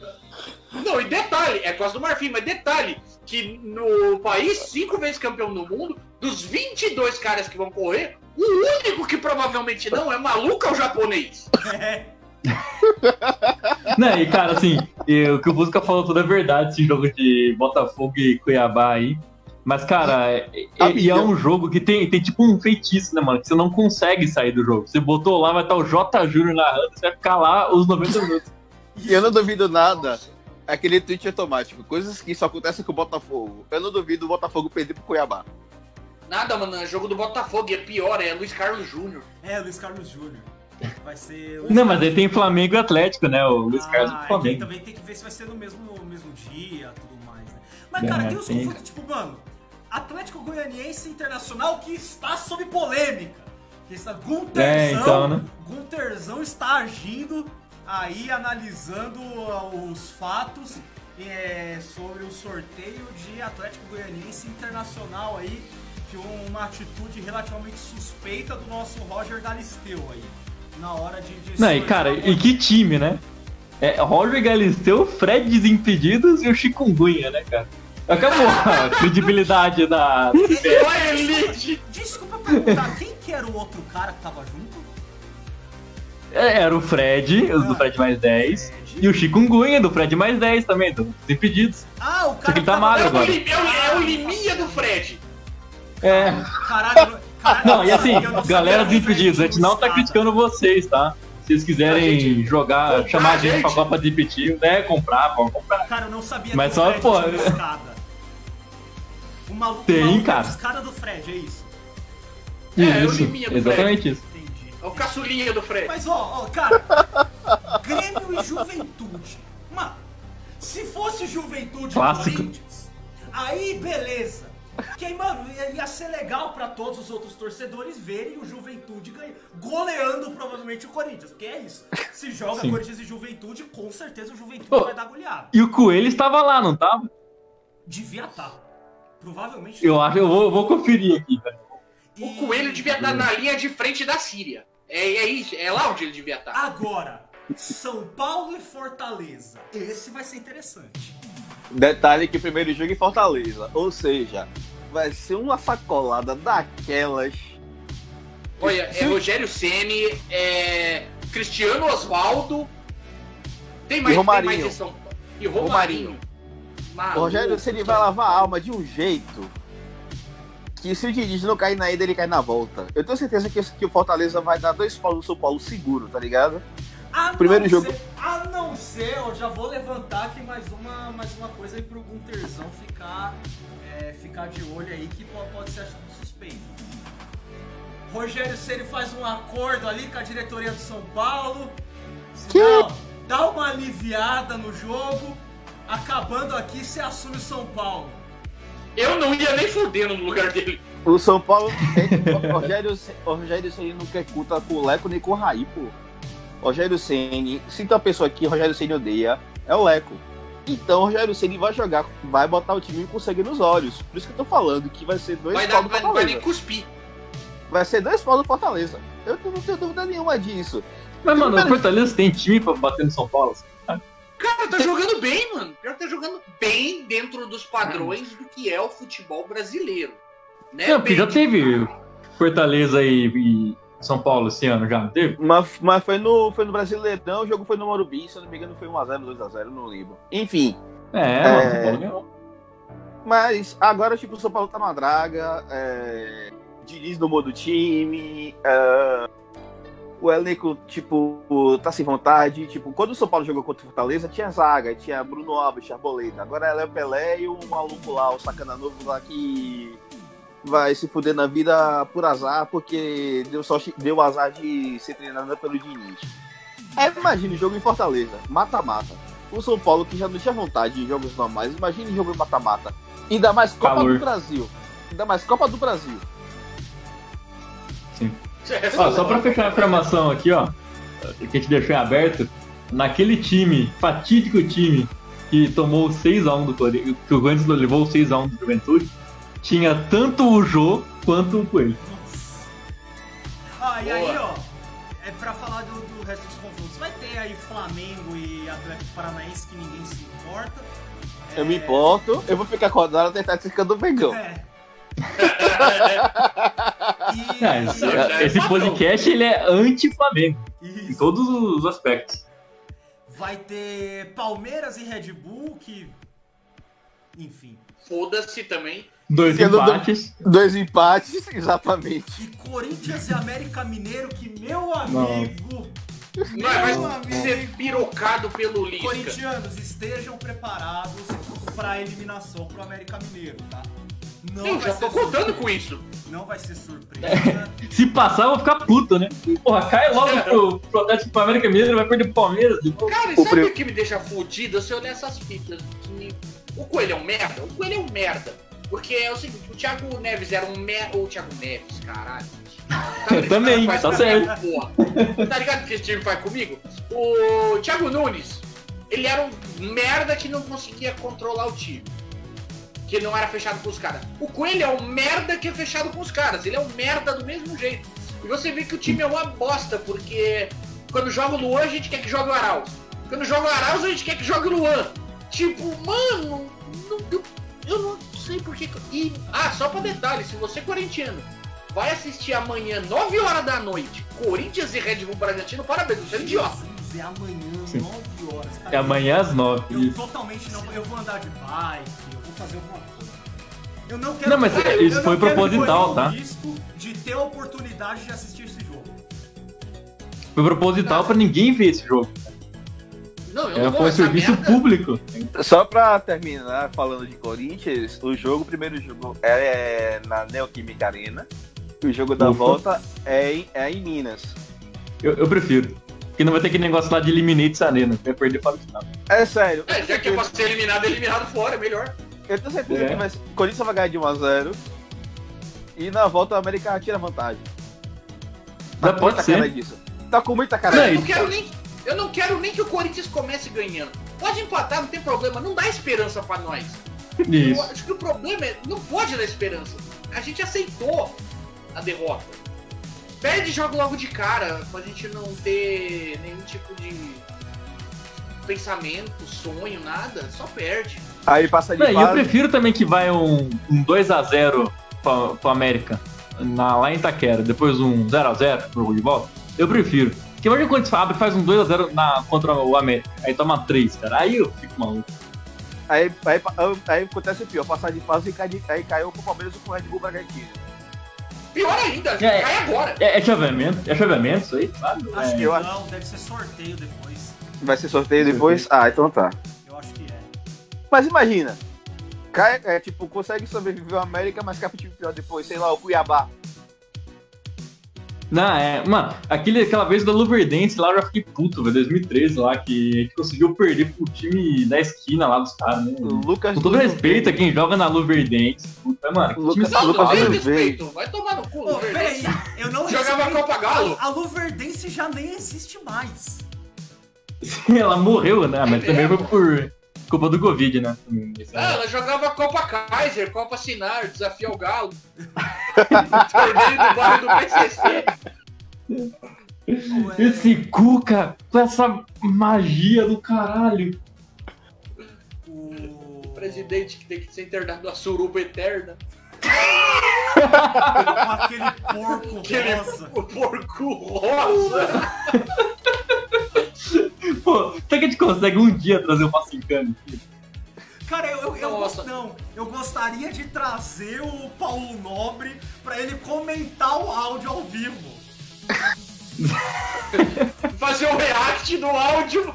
Não, e detalhe, é Costa do Marfim, mas detalhe, que no país, cinco vezes campeão do mundo, dos 22 caras que vão correr, o único que provavelmente não é maluco é o japonês. É. Né, e cara, assim, o que o Busca falou tudo é verdade, esse jogo de Botafogo e Cuiabá aí. Mas, cara, é, é- e é um jogo que tem, tem tipo um feitiço, né, mano? Que você não consegue sair do jogo. Você botou lá, vai estar o J. Júnior narrando, você vai ficar lá os 90 minutos. E eu não duvido nada. Aquele tweet automático. Coisas que só acontecem com o Botafogo. Eu não duvido o Botafogo perder pro Cuiabá. Nada, mano, é jogo do Botafogo, é pior, é Luiz Carlos Júnior. É, Luiz Carlos Júnior. Vai ser. Não, mas aí tem Flamengo e Atlético, né? O Luiz Ah, Carlos do é que Flamengo. também tem que ver se vai ser no mesmo, no mesmo dia tudo mais, né? Mas, É, cara, tem os tem. conflitos, tipo, mano, Atlético Goianiense Internacional que está sob polêmica. Que está, Gunterzão, É, então, né? Gunterzão está agindo aí, analisando uh, os fatos é, sobre o sorteio de Atlético Goianiense Internacional aí, que uma atitude relativamente suspeita do nosso Roger Galisteu aí. Na hora de. de Não, e cara, e que time, né? É Roger Galisteu, Fred Desimpedidos e o Chikungunya, né, cara? Acabou a credibilidade da. Olha elite! Desculpa perguntar, quem que era o outro cara que tava junto? É, Era o Fred, os do Fred mais 10. E o Chikungunya do Fred mais 10 também, do Desimpedidos. Ah, o que cara ele tá magro É o, agora. É o- é o Liminha do Fred. É. Caralho, caralho, Não, e assim, não galera dos o Fred Impedidos, a gente não tá criticando vocês, tá? Se vocês quiserem A gente- jogar, comprar, chamar a gente pra gente. Copa de Impedidos, né? Comprar, pode comprar. Cara, eu não sabia Mas que o só, Fred pô, tinha uma escada. O maluco, Tem, o maluco cara. é escada do Fred, é isso? É, é o Isso, Liminha do exatamente isso. Entendi. É o caçulinha do Fred. Mas ó, ó, cara, Grêmio e Juventude. Mano, se fosse Juventude e Clássico. Corinthians, aí beleza. Que mano, ia, ia ser legal pra todos os outros torcedores verem o Juventude ganha, goleando provavelmente o Corinthians. Porque é isso. Se joga Sim. Corinthians e Juventude, com certeza o Juventude Pô. vai dar goleada. E o Coelho estava lá, não tava? Devia estar. Provavelmente. Eu acho, eu vou, vou conferir aqui, velho. O E- coelho devia estar na linha de frente da Síria. É, é isso, é lá onde ele devia estar. Agora, São Paulo e Fortaleza. Esse vai ser interessante. Detalhe que primeiro jogo em Fortaleza. Ou seja, vai ser uma sacolada daquelas. Olha, é. Rogério Ceni, é Cristiano Osvaldo. Tem mais, E Romarinho. tem mais São. E Romarinho. Romarinho. Rogério, ele vai lavar a alma de um jeito que se o Diniz não cair na ida, ele cai na volta. Eu tenho certeza que, que o Fortaleza vai dar dois paus no São Paulo seguro, tá ligado? A Primeiro não jogo. Ser, a não ser, eu já vou levantar aqui mais uma, mais uma coisa aí pro Gunterzão ficar, é, ficar de olho aí que pode, ser acho que suspeito. Rogério Ceni faz um acordo ali com a diretoria do São Paulo. Se Que? não, dá uma aliviada no jogo, acabando aqui, você assume o São Paulo. Eu não ia nem fudendo no lugar dele. O São Paulo. o Rogério, o Rogério Ceni não quer culpa com o Leco nem com o Raí, pô. Rogério Ceni, se tem uma pessoa que Rogério Ceni odeia, é o Leco. Então o Rogério Ceni vai jogar, vai botar o time com sangue nos olhos. Por isso que eu tô falando que vai ser dois Vai, dar, do vai, vai cuspir. Vai ser dois pau do Fortaleza. Eu não tenho dúvida nenhuma disso. Mas, mano, o. Fortaleza tem time pra bater no São Paulo. assim. Cara, tá jogando bem, mano. Pior que tá jogando bem dentro dos padrões do que é o futebol brasileiro. Né? Não, porque Bem, já teve Fortaleza e, e São Paulo esse ano, já não teve? Mas, mas foi, no, foi no Brasileirão, o jogo foi no Morumbi, se eu não me engano foi 1x0, 2x0, não lembro. Enfim, É, É. mano, São Paulo ganhou. mas agora, tipo, o São Paulo tá numa draga, é, Diniz no modo time, é, o elenco, tipo, tá sem vontade. Tipo, quando o São Paulo jogou contra o Fortaleza, tinha zaga, tinha Bruno Alves, tinha Arboleda. Agora é Léo Pelé e o maluco lá, o sacana novo lá que vai se fuder na vida por azar, porque deu, só, deu azar de ser treinado pelo Diniz. Aí imagine jogo em Fortaleza, mata-mata. O São Paulo, que já não tinha vontade em jogos normais, imagine jogo em mata-mata. Ainda mais Copa Calor. do Brasil. Ainda mais Copa do Brasil. Ó, só pra fechar a informação aqui, ó, que a gente deixou em aberto, naquele time, fatídico time, que tomou 6x1 do Corinthians, que o Corinthians levou 6x1 do Juventude, tinha tanto o Jô quanto o Coelho. Ah, e aí, Boa. ó, é pra falar do, do resto dos confrontos. Vai ter aí Flamengo e Atlético Paranaense que ninguém se importa. Eu me importo, eu vou ficar acordado até estar ficando Mengão. É. E, esse, é esse padrão. podcast ele é anti-Flamengo, em todos os aspectos. Vai ter Palmeiras e Red Bull, que. Enfim. Foda-se também. Dois Sendo do- empates. Dois empates, exatamente. E Corinthians e América Mineiro, que meu amigo. Não é Meu amigo. ser pirocado pelo Lisca. Corintianos, estejam preparados pra eliminação pro América Mineiro, tá? Não Eu vai já tô contando surpresa. com isso. Não vai ser surpresa. Se passar, eu vou ficar puto, né? Porra, cai logo pro, pro Atlético pro América Mineiro, vai perder pro Palmeiras. Cara, e O sabe pre- o que me deixa fudido? Se eu ler essas fitas. Que o Coelho é um merda? O Coelho é um merda. Porque é o seguinte, o Thiago Neves era um merda. O Thiago Neves, caralho. Tá ligado? Também, tá certo. Tá ligado o que esse time faz comigo? O Thiago Nunes, ele era um merda que não conseguia controlar o time. Que não era fechado com os caras. O Coelho é um merda que é fechado com os caras. Ele é um merda do mesmo jeito. E você vê que o time é uma bosta, porque quando joga o Luan, a gente quer que jogue o Arauz. Quando joga o Arauz, a gente quer que jogue o Luan. Tipo, mano, não- eu, não sei por que. E, ah, só pra detalhe, se você é corintiano vai assistir amanhã, 9 horas da noite, Corinthians e Red Bull Bragantino, parabéns, você é um idiota. É amanhã, Sim. 9 horas. cara. É amanhã às nove. Eu isso. totalmente não. Eu vou andar de bike, eu vou fazer alguma coisa. Eu não quero. Não, mas eu isso foi proposital, tá? risco de ter a oportunidade de assistir esse jogo. Foi proposital pra ninguém ver esse jogo. Eu É, foi um serviço merda. público. Só pra terminar falando de Corinthians, o jogo, o primeiro jogo é na Neoquímica Arena. E o jogo da Ufa. volta é em, é em Minas. Eu, eu prefiro. Porque não vai ter aquele negócio lá de Eliminate Arena. Vai perder para o final. É sério. É, já que é pra ser eliminado, é eliminado fora, é melhor. Eu tenho certeza É. que vai, Corinthians vai ganhar de 1x0. E na volta o América tira vantagem. Tá pode muita ser. cara disso. Tá com muita cara Não, Eu disso. não quero nem. Eu não quero nem que o Corinthians comece ganhando. Pode empatar, não tem problema. Não dá esperança pra nós. Eu Isso. acho que o problema é. Não pode dar esperança. A gente aceitou a derrota. Perde e joga logo de cara, pra gente não ter nenhum tipo de pensamento, sonho, nada. Só perde. Aí passa de Não, e eu prefiro também que vai um, um 2x0 pro, pro América na, lá em Itaquera, depois um 0x0 pro jogo de volta. Eu prefiro. Porque imagina quando você abre e faz um 2x0 na- contra o América. Aí toma 3, cara. Aí eu fico maluco. Aí, aí, aí acontece o pior, passar de fase e cai aí caiu com o Palmeiras e com o Red Bull Bragantino. Pior ainda, É. cai agora. É, é chaveamento? É chaveamento isso aí, sabe? Acho É. que eu acho- não, deve ser sorteio depois. Vai ser sorteio depois? Ah, então tá. Eu acho que é. Mas imagina, cai, é, tipo, consegue sobreviver o América, mas cai pro time pior depois, sei lá, o Cuiabá. Não, é. Mano, aquele, aquela vez da Luverdense lá eu já fiquei puto, velho. 2013 lá, que a gente conseguiu perder pro time da esquina lá dos caras, né? Lucas Com todo respeito a quem joga na Luverdense. Puta, mano, que time Lucas- Não, Lucas Silva. respeito. Vai tomar no cu, Pô, peraí, Luverdense. eu não Jogava respeito- Copa Galo. A, a Luverdense já nem existe mais. ela morreu, né? Mas É também foi por culpa do Covid, né? Ah, ela jogava Copa Kaiser, Copa Sinar, Desafio ao Galo. Torneio do bairro do PCC. Esse Cuca com essa magia do caralho. o... Presidente que tem que ser internado a suruba eterna. Com aquele porco Aquele rosa. o porco rosa. Pô, será que a gente consegue um dia trazer o aqui? Cara, eu, eu, eu gost- não, eu gostaria de trazer o Paulo Nobre pra ele comentar o áudio ao vivo. Fazer o react do áudio.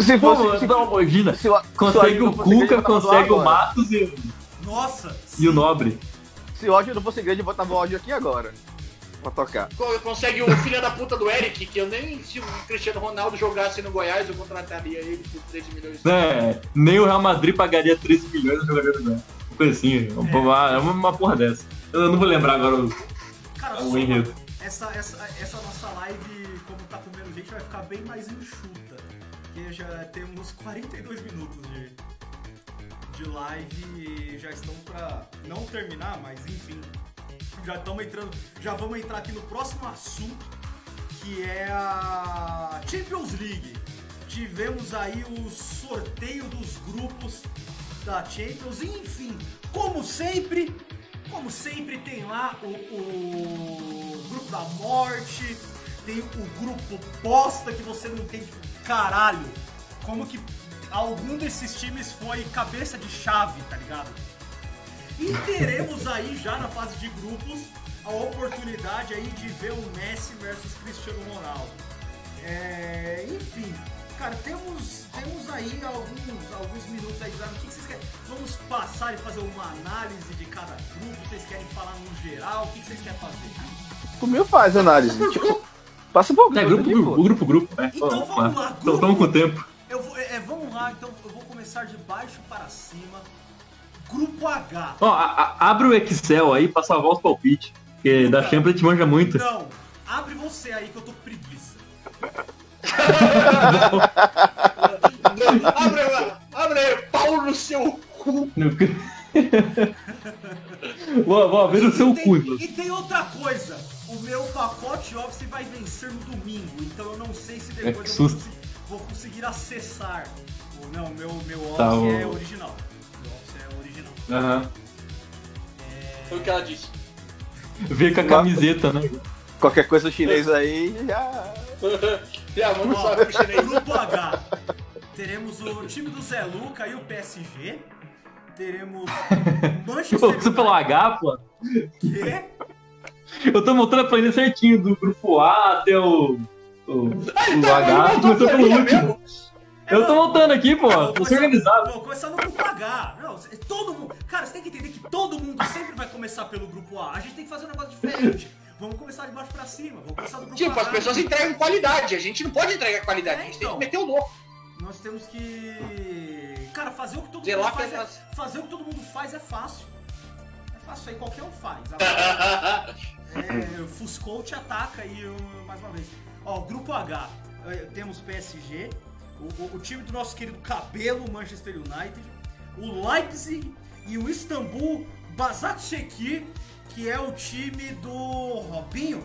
Se Pô, fosse. Se, não, imagina. se, o- Consegue se o Cuca, consegue o. Matos e, Nossa. e o. Nobre. Se o áudio não fosse grande, eu botava o áudio aqui agora. Pra tocar. Co- Consegue o filho da puta do Eric, que eu nem se o Cristiano Ronaldo jogasse no Goiás, eu contrataria ele por 13 milhões. É, nem o Real Madrid pagaria 13 milhões no jogador do Gana. Uma coisa assim, uma, uma, uma porra dessa. Eu não vou lembrar agora o, Cara, o enredo. essa, essa, essa nossa live, como tá comendo gente, vai ficar bem mais enxuta. Porque já temos 42 minutos de, de live e já estamos pra não terminar, mas enfim. Já estamos entrando. Já vamos entrar aqui no próximo assunto, que é a Champions League. Tivemos aí o sorteio dos grupos da Champions, enfim, como sempre, como sempre tem lá o, o grupo da morte, tem o grupo bosta que você não tem caralho. Como que algum desses times foi cabeça de chave, tá ligado? E teremos aí já na fase de grupos a oportunidade aí de ver o Messi versus Cristiano Ronaldo. É, enfim, cara, temos, temos aí alguns, alguns minutos aí. O que vocês querem? Vamos passar e fazer uma análise de cada grupo? Vocês querem falar no geral? O que vocês querem fazer? Comigo faz análise. tipo, passa um pouco. É, grupo, grupo, grupo, grupo, né? Então Vamos vamos lá. Então, Estamos com tempo. Eu vou, é, é, vamos lá, então eu vou começar de baixo para cima. Grupo H. Ó, a- a- abre o Excel aí pra salvar os palpites. Porque da Champions a gente manja muito. Não, abre você aí que eu tô com preguiça. abre, abre aí, pau no seu cu. vou, vou abrir o seu e, tem, cu. e tem outra coisa. O meu pacote Office vai vencer no domingo, então eu não sei se É, depois eu vou, vou conseguir acessar. O, não, meu, meu Office Tá, é original. Aham. Foi o que ela disse. Vê com a camiseta, né? Qualquer coisa chinês aí já. Já, manda um Ó, salve pro chinês. Grupo H. Teremos o time do Zé Luca e o PSG. Teremos Manchester Você pelo United. H, pô. Quê? Eu tô montando a planilha certinho, do grupo A até o. O, o H, Ele começou pelo último. mesmo? Eu tô montando aqui, pô. Vou Tô começar- organizado. Vou começar no grupo H. Não, todo mundo. Cara, você tem que entender que todo mundo sempre vai começar pelo grupo A. A gente tem que fazer um negócio diferente. Vamos começar de baixo pra cima. Vamos começar do grupo Tipo, A. as pessoas entregam qualidade. A gente não pode entregar qualidade. A gente tem Então. que meter o louco. Nós temos que. Cara, fazer o que todo Zelar mundo faz. é É... fácil. Fazer o que todo mundo faz é fácil. É fácil aí, qualquer um faz. Agora, é, Fuscou te ataca aí mais uma vez. Ó, grupo H. eh, Temos PSG, o, o- time do nosso querido Cabelo, Manchester United, o Leipzig e o Istambul Başakşehir, que é o time do Robinho.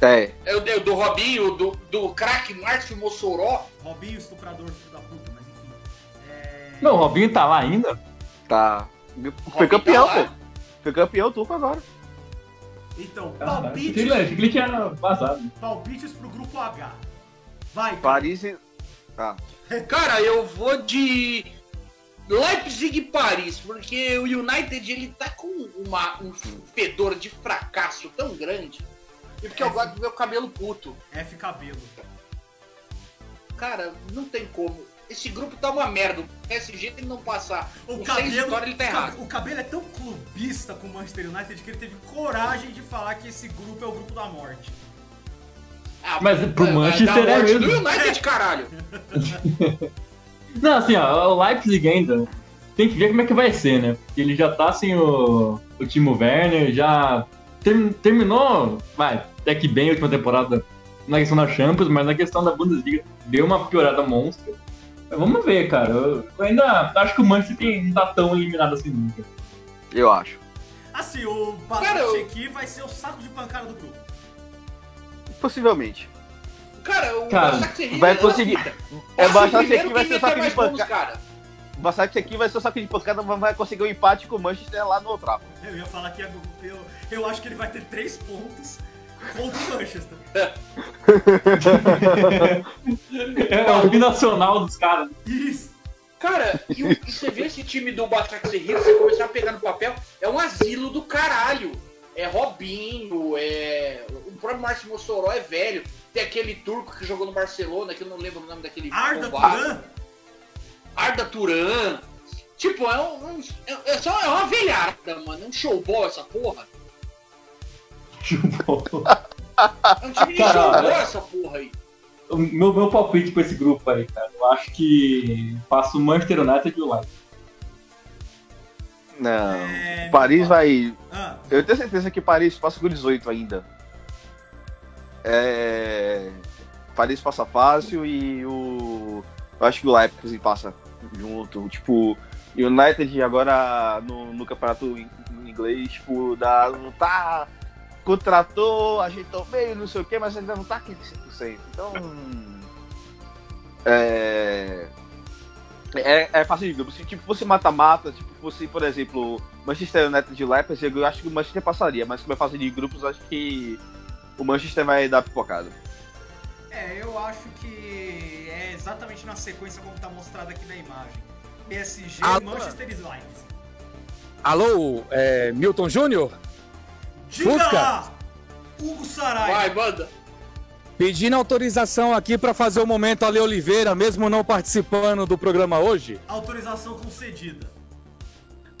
É. É o do- Robinho, do, do craque Márcio Mossoró. Robinho, estuprador, filho da puta, mas enfim. É... Não, o Robinho tá lá ainda? Tá. Robinho Foi campeão, tá pô. Foi campeão turco agora. Então, Caralho, palpites, achei que ele tinha vazado. palpites pro grupo H. Vai, cara. Paris Ah. Cara, eu vou de Leipzig e Paris, porque o United ele tá com uma, um fedor de fracasso tão grande. E porque eu gosto do meu cabelo puto. F cabelo. Cara, não tem como. esse grupo tá uma merda. O PSG ele não passar O cabelo, seis vitórias, ele tá errado. o cabelo é tão clubista com o Manchester United que ele teve coragem de falar que esse grupo é o grupo da morte. Ah, Mas pro Manchester é mesmo. do United, caralho. Não, assim, ó, o Leipzig ainda tem que ver como é que vai ser, né? Porque ele já tá sem o, o Timo Werner, já term- terminou, vai, até que bem a última temporada na questão da Champions, mas na questão da Bundesliga deu uma piorada monstra. Mas vamos ver, cara. Eu ainda acho que o Manchester tem- não tá tão eliminado assim nunca. Eu acho. Assim, o eu- Basakci vai ser o saco de pancada do grupo. Possivelmente. Cara, o Cara, vai é conseguir. É o aqui primeiro vai ser saco de pancada. O aqui vai ser o saco de pancada, mas vai conseguir um empate com o Manchester lá no Old Trafford. Eu ia falar que eu, eu, eu acho que ele vai ter três pontos contra o Manchester. É o binacional dos caras. Isso. Cara, e, o- e você vê esse time do Başakşehir, você começar a pegar no papel, é um asilo do caralho. É Robinho, é... O próprio Márcio Mossoró é velho. Tem aquele turco que jogou no Barcelona, que eu não lembro o nome daquele... Arda bombado. Turan. Arda Turan. Tipo, é um... um- é, é só é uma velhada, mano. É um showball essa porra. É um time de showball essa porra aí. Meu, meu palpite com esse grupo aí, cara. Eu acho que passa o Manchester United e o Leipzig. Não. É, Paris vai. Ah, Eu tenho certeza que Paris passa com 18 ainda. É. Paris passa fácil e o. Eu acho que o Leipzig passa junto. Tipo, United agora no, no campeonato in- inglês, tipo, dá, não tá. Contratou, ajeitou bem, não sei o que, mas ainda não tá aquele 100%. Então. É. É, é fácil de grupo. Se tipo, fosse mata-mata, tipo, fosse, por exemplo, Manchester United de Leipzig, eu acho que o Manchester passaria, mas como é fase de grupos, eu acho que o Manchester vai dar pipocada. é, eu acho que é exatamente na sequência como tá mostrado aqui na imagem. PSG, Ah, Manchester e Leipzig. Alô, é, Milton Júnior? Diga Fusca. lá! Hugo Sarai. Vai, manda. Pedindo autorização aqui para fazer o momento Ale Oliveira, mesmo não participando do programa hoje. Autorização concedida.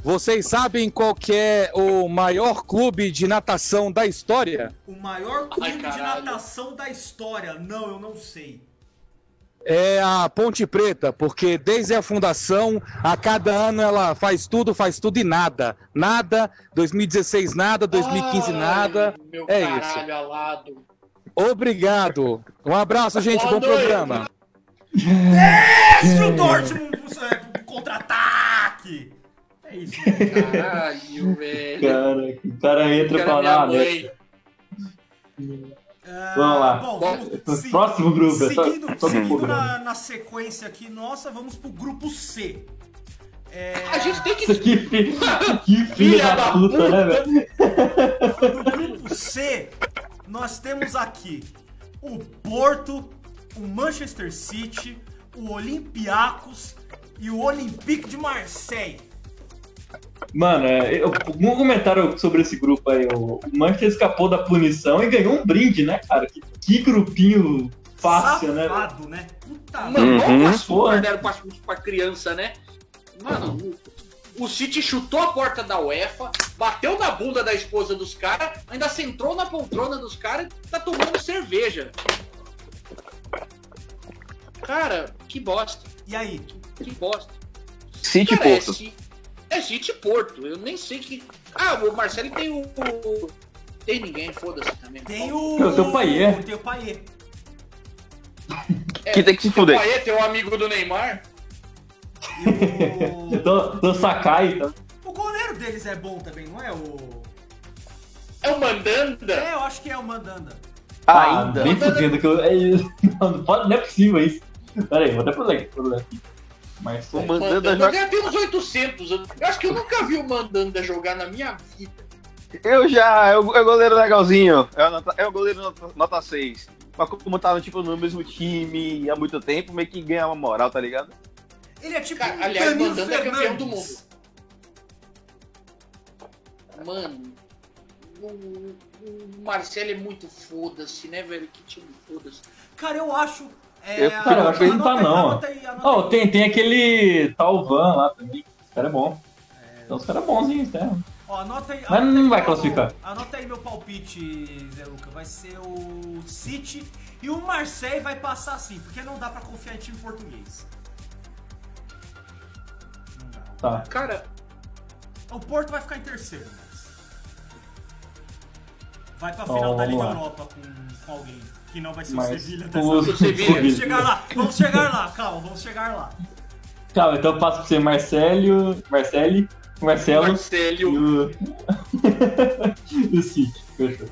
Vocês sabem qual que é o maior clube de natação da história? O maior clube de caralho. natação da história. Não, eu não sei. É a Ponte Preta, porque desde a fundação, a cada ano ela faz tudo, faz tudo e nada. Nada, 2016 nada, 2015 Ai, nada. Meu É caralho, alado. Obrigado. Um abraço, gente. Boa Bom noite. programa. Desce o Dortmund contra-ataque. É isso. Caralho, velho. Cara, o cara entra pra lá, mãe. né? Ah, Vamos lá. Bom, vamos, se- Próximo grupo, é só- seguindo, seguindo na, na sequência aqui nossa, vamos pro grupo C. É, A gente tem que. Que, fi- que filha da puta, né, velho? No grupo C, nós temos aqui o Porto, o Manchester City, o Olympiacos e o Olympique de Marseille. Mano, é, eu- um comentário sobre esse grupo aí. O Manchester escapou da punição e ganhou um brinde, né, cara? Que, que grupinho fácil, né? Safado, né? Puta Mano, Uhum. o açúcar Porra. deram pra, pra criança, né? Mano, o, o City chutou a porta da UEFA, bateu na bunda da esposa dos caras, ainda sentou na poltrona dos caras e tá tomando cerveja. Cara, que bosta, E aí? que bosta. City Cara, é, Porto. Ci- é City Porto, eu nem sei que. Ah, o Marcelo tem o. o- Tem ninguém, foda-se também. Tem o. Eu tenho o Payet. Tem o Payet. É, Que tem que se O fuder. Payet tem o amigo do Neymar. E o. Tô, tô Sakai, tá? o goleiro deles é bom também, não é? O. É o Mandanda. É, eu acho que é o Mandanda. Ah, Ainda. bem fudendo que eu. É isso. Não, não pode, não é possível isso. Pera aí, vou até pro aqui. Mas. O Mandanda Mandanda joga. já tem uns 800. Eu eu acho que eu nunca vi o Mandanda jogar na minha vida. Eu já, é o, é goleiro legalzinho. É o, nota- é o goleiro nota, nota 6. Mas como tava tipo, no mesmo time há muito tempo, meio que ganha uma moral, tá ligado? Ele é tipo Cara, um aliás, Danilo Mandanda é campeão do Fernandes. Mano, o, o Marcelo é muito foda-se, né, velho? Que time foda-se. Cara, eu acho. Eu- Cara, eu acho que ele não tá, não, anota aí, anota Oh, tem, tem aquele Talvan lá também. Esse cara é bom. Então os caras bonzinhos, né? Ó, anota aí, Mas anota não aí vai meu- classificar. Anota aí meu palpite, Zé Luca. Vai ser o City e o Marseille vai passar assim, porque não dá pra confiar em time português. Tá. Cara, O Porto vai ficar em terceiro, mas. Vai pra final da vamos Liga lá. Europa com, com alguém. Que não vai ser Mas o Sevilha dessa o vez. Sevilha. Vamos chegar lá, vamos chegar lá, calma, vamos chegar lá. Calma, então eu passo pra você Marcelo, Marcelo, Marcelo Marcelo. o. e o City. Fechou.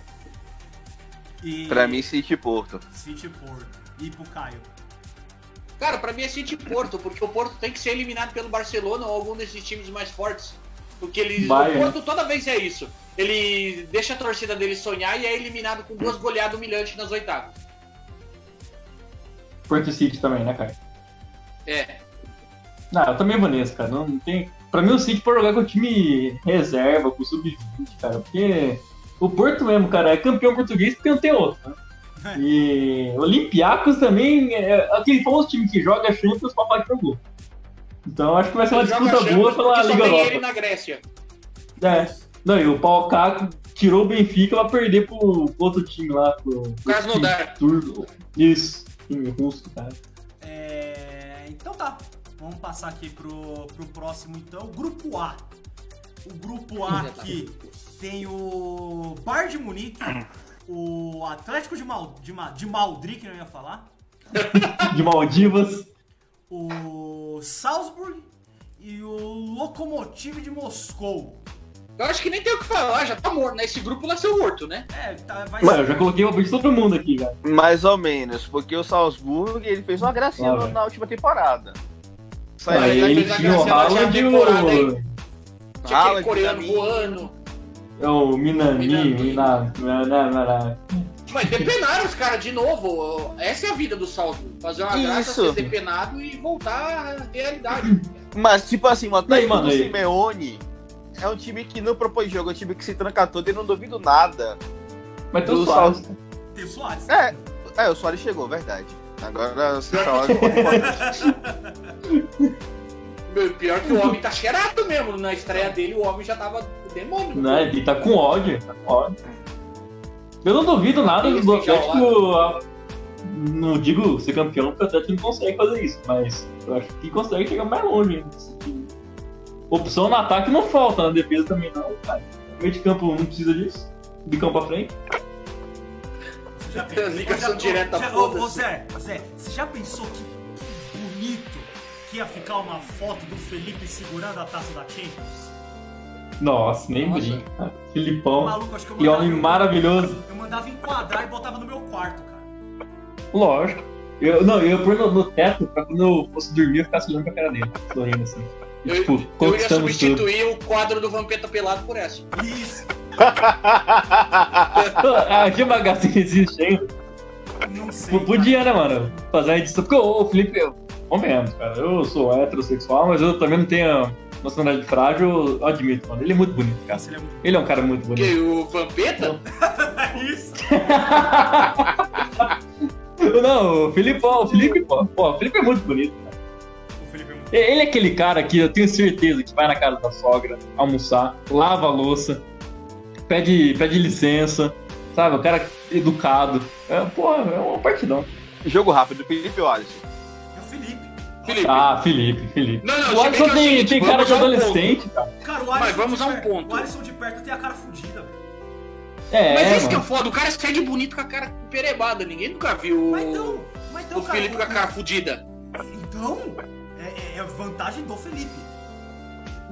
E Pra mim, City e Porto. City Porto. E pro Caio. Cara, pra mim é City e Porto, porque o Porto tem que ser eliminado pelo Barcelona ou algum desses times mais fortes. Porque eles, o Porto toda vez é isso. Ele deixa a torcida dele sonhar e é eliminado com duas goleadas humilhantes nas oitavas. Porto City também, né, cara? É. Não, eu também vou nesse, cara. Não tem... Pra mim, o City pode jogar com o time reserva, com o sub-20, cara. Porque o Porto mesmo, cara, é campeão português porque não tem outro. Né? E Olympiacos também é aquele famoso time que joga Champions pra falar que jogou. Então acho que vai ser uma disputa boa pela Liga tem Europa. ele na Grécia. É. Não, e o Paucaco tirou o Benfica pra perder pro, pro outro time lá, pro. pro Krasnodar. Turco. Isso, time russo, cara. É, Então tá. Vamos passar aqui pro, pro próximo então. Grupo A. O grupo A aqui tem o Bar de Munique, o Atlético de, Mal, de, Ma- de Maldri, que eu ia falar, De Maldivas. o Salzburg e o Lokomotiv de Moscou. Eu acho que nem tem o que falar, já tá morto, né? Esse grupo nasceu morto, né? É, tá, vai Mano, eu ser. já coloquei o palpite de todo mundo aqui, cara. Mais ou menos, porque o Salzburg ele fez uma gracinha Ah, na última temporada. Aí ele ele tinha o Haaland e o. Tinha aquele coreano voando. É o Minami, Minami. Mina. Mina- Mina- Mas depenaram os caras de novo. Essa é a vida do Salzburg. Fazer uma graça, Isso. ser depenado e voltar à realidade. Mas, tipo assim, o Atlético do? Simeone é um time que não propõe jogo, é um time que se tranca todo e não duvido nada. Mas tem o Soares. Tem o Soares. É, é, o Soares chegou, verdade. Agora você fala de Meu, Pior que o homem tá cheirado mesmo. Na estreia dele, o homem já tava demônio. Né? Ele tá com ódio, tá com ódio. Eu não duvido nada Eles do Atlético. a- Não digo ser campeão, porque o Atlético não consegue fazer isso, mas eu acho que consegue chegar mais longe. Opção no ataque não falta, na defesa também não, cara. Meio de campo não precisa disso. Bicão pra frente. Já Ligação direta, já- ô, ô, foda-se. Zé, Zé, você já pensou que, que bonito que ia ficar uma foto do Felipe segurando a taça da Champions? Nossa, nem Nossa. brinca. Filipão. Maluco, acho que eu Que homem maravilhoso. Eu mandava enquadrar e botava no meu quarto, cara. Lógico. Eu, não, eu ia pôr no, no teto pra quando eu fosse dormir eu ficasse olhando pra cara dele, sorrindo assim. Eu, Tipo, eu ia conquistamos tudo. substituir o quadro do Vampeta pelado por essa. Isso, A Gil Magazine existe ainda. não sei. Podia, né, mano? Fazer a edição. Porque o Felipe, eu, convenhamos, cara. Eu sou heterossexual, mas eu também não tenho nacionalidade frágil, eu admito, mano. Ele é muito bonito, cara. Ele é muito Ele é um cara muito bonito. Que o Vampeta? Isso. Não, o Felipe, o Felipe, pô, pô, o Felipe é muito bonito. O Felipe é muito Ele é aquele cara que eu tenho certeza que vai na casa da sogra almoçar, lava a louça, pede, pede licença, sabe? O cara educado. É, porra, é uma partidão. Jogo rápido, Felipe? É o Felipe. Ah, Felipe, Felipe. Não, não, o Alisson é tem, seguinte, tem cara vamos de adolescente, cara. Cara, o Alisson vamos a um ponto. O Alisson de perto tem a cara fudida, velho. É, Mas esse que é foda, o cara segue bonito com a cara perebada. Ninguém nunca viu Mas então, mas então, o cara. Felipe com a cara fudida. Então, é, é- é vantagem do Felipe.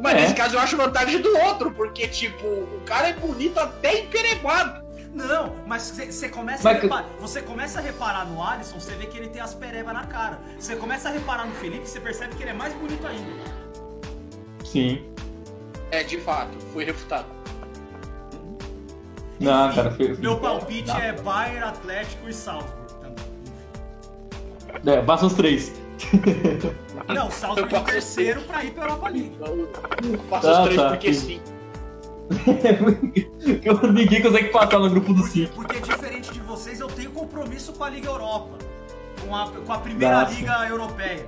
Mas É. nesse caso eu acho vantagem do outro, porque, tipo, o cara é bonito até emperebado. Não, mas você começa, Mas a que- reparar- você começa a reparar no Alisson, você vê que ele tem as perebas na cara. Você começa a reparar no Felipe, você percebe que ele é mais bonito ainda. Sim. É, de fato, fui refutado. Não, Enfim, cara, Felipe. Meu palpite Não. é Bayern, Atlético e Salzburg também. É, basta os três. Não, o Salzburg em passo terceiro pra ir pra Europa League. Passa Ah, os três tá, porque sim. sim. Ninguém consegue passar no grupo do 5. Porque diferente de vocês, eu tenho compromisso com a Liga Europa. com a, com a primeira Nossa. liga europeia.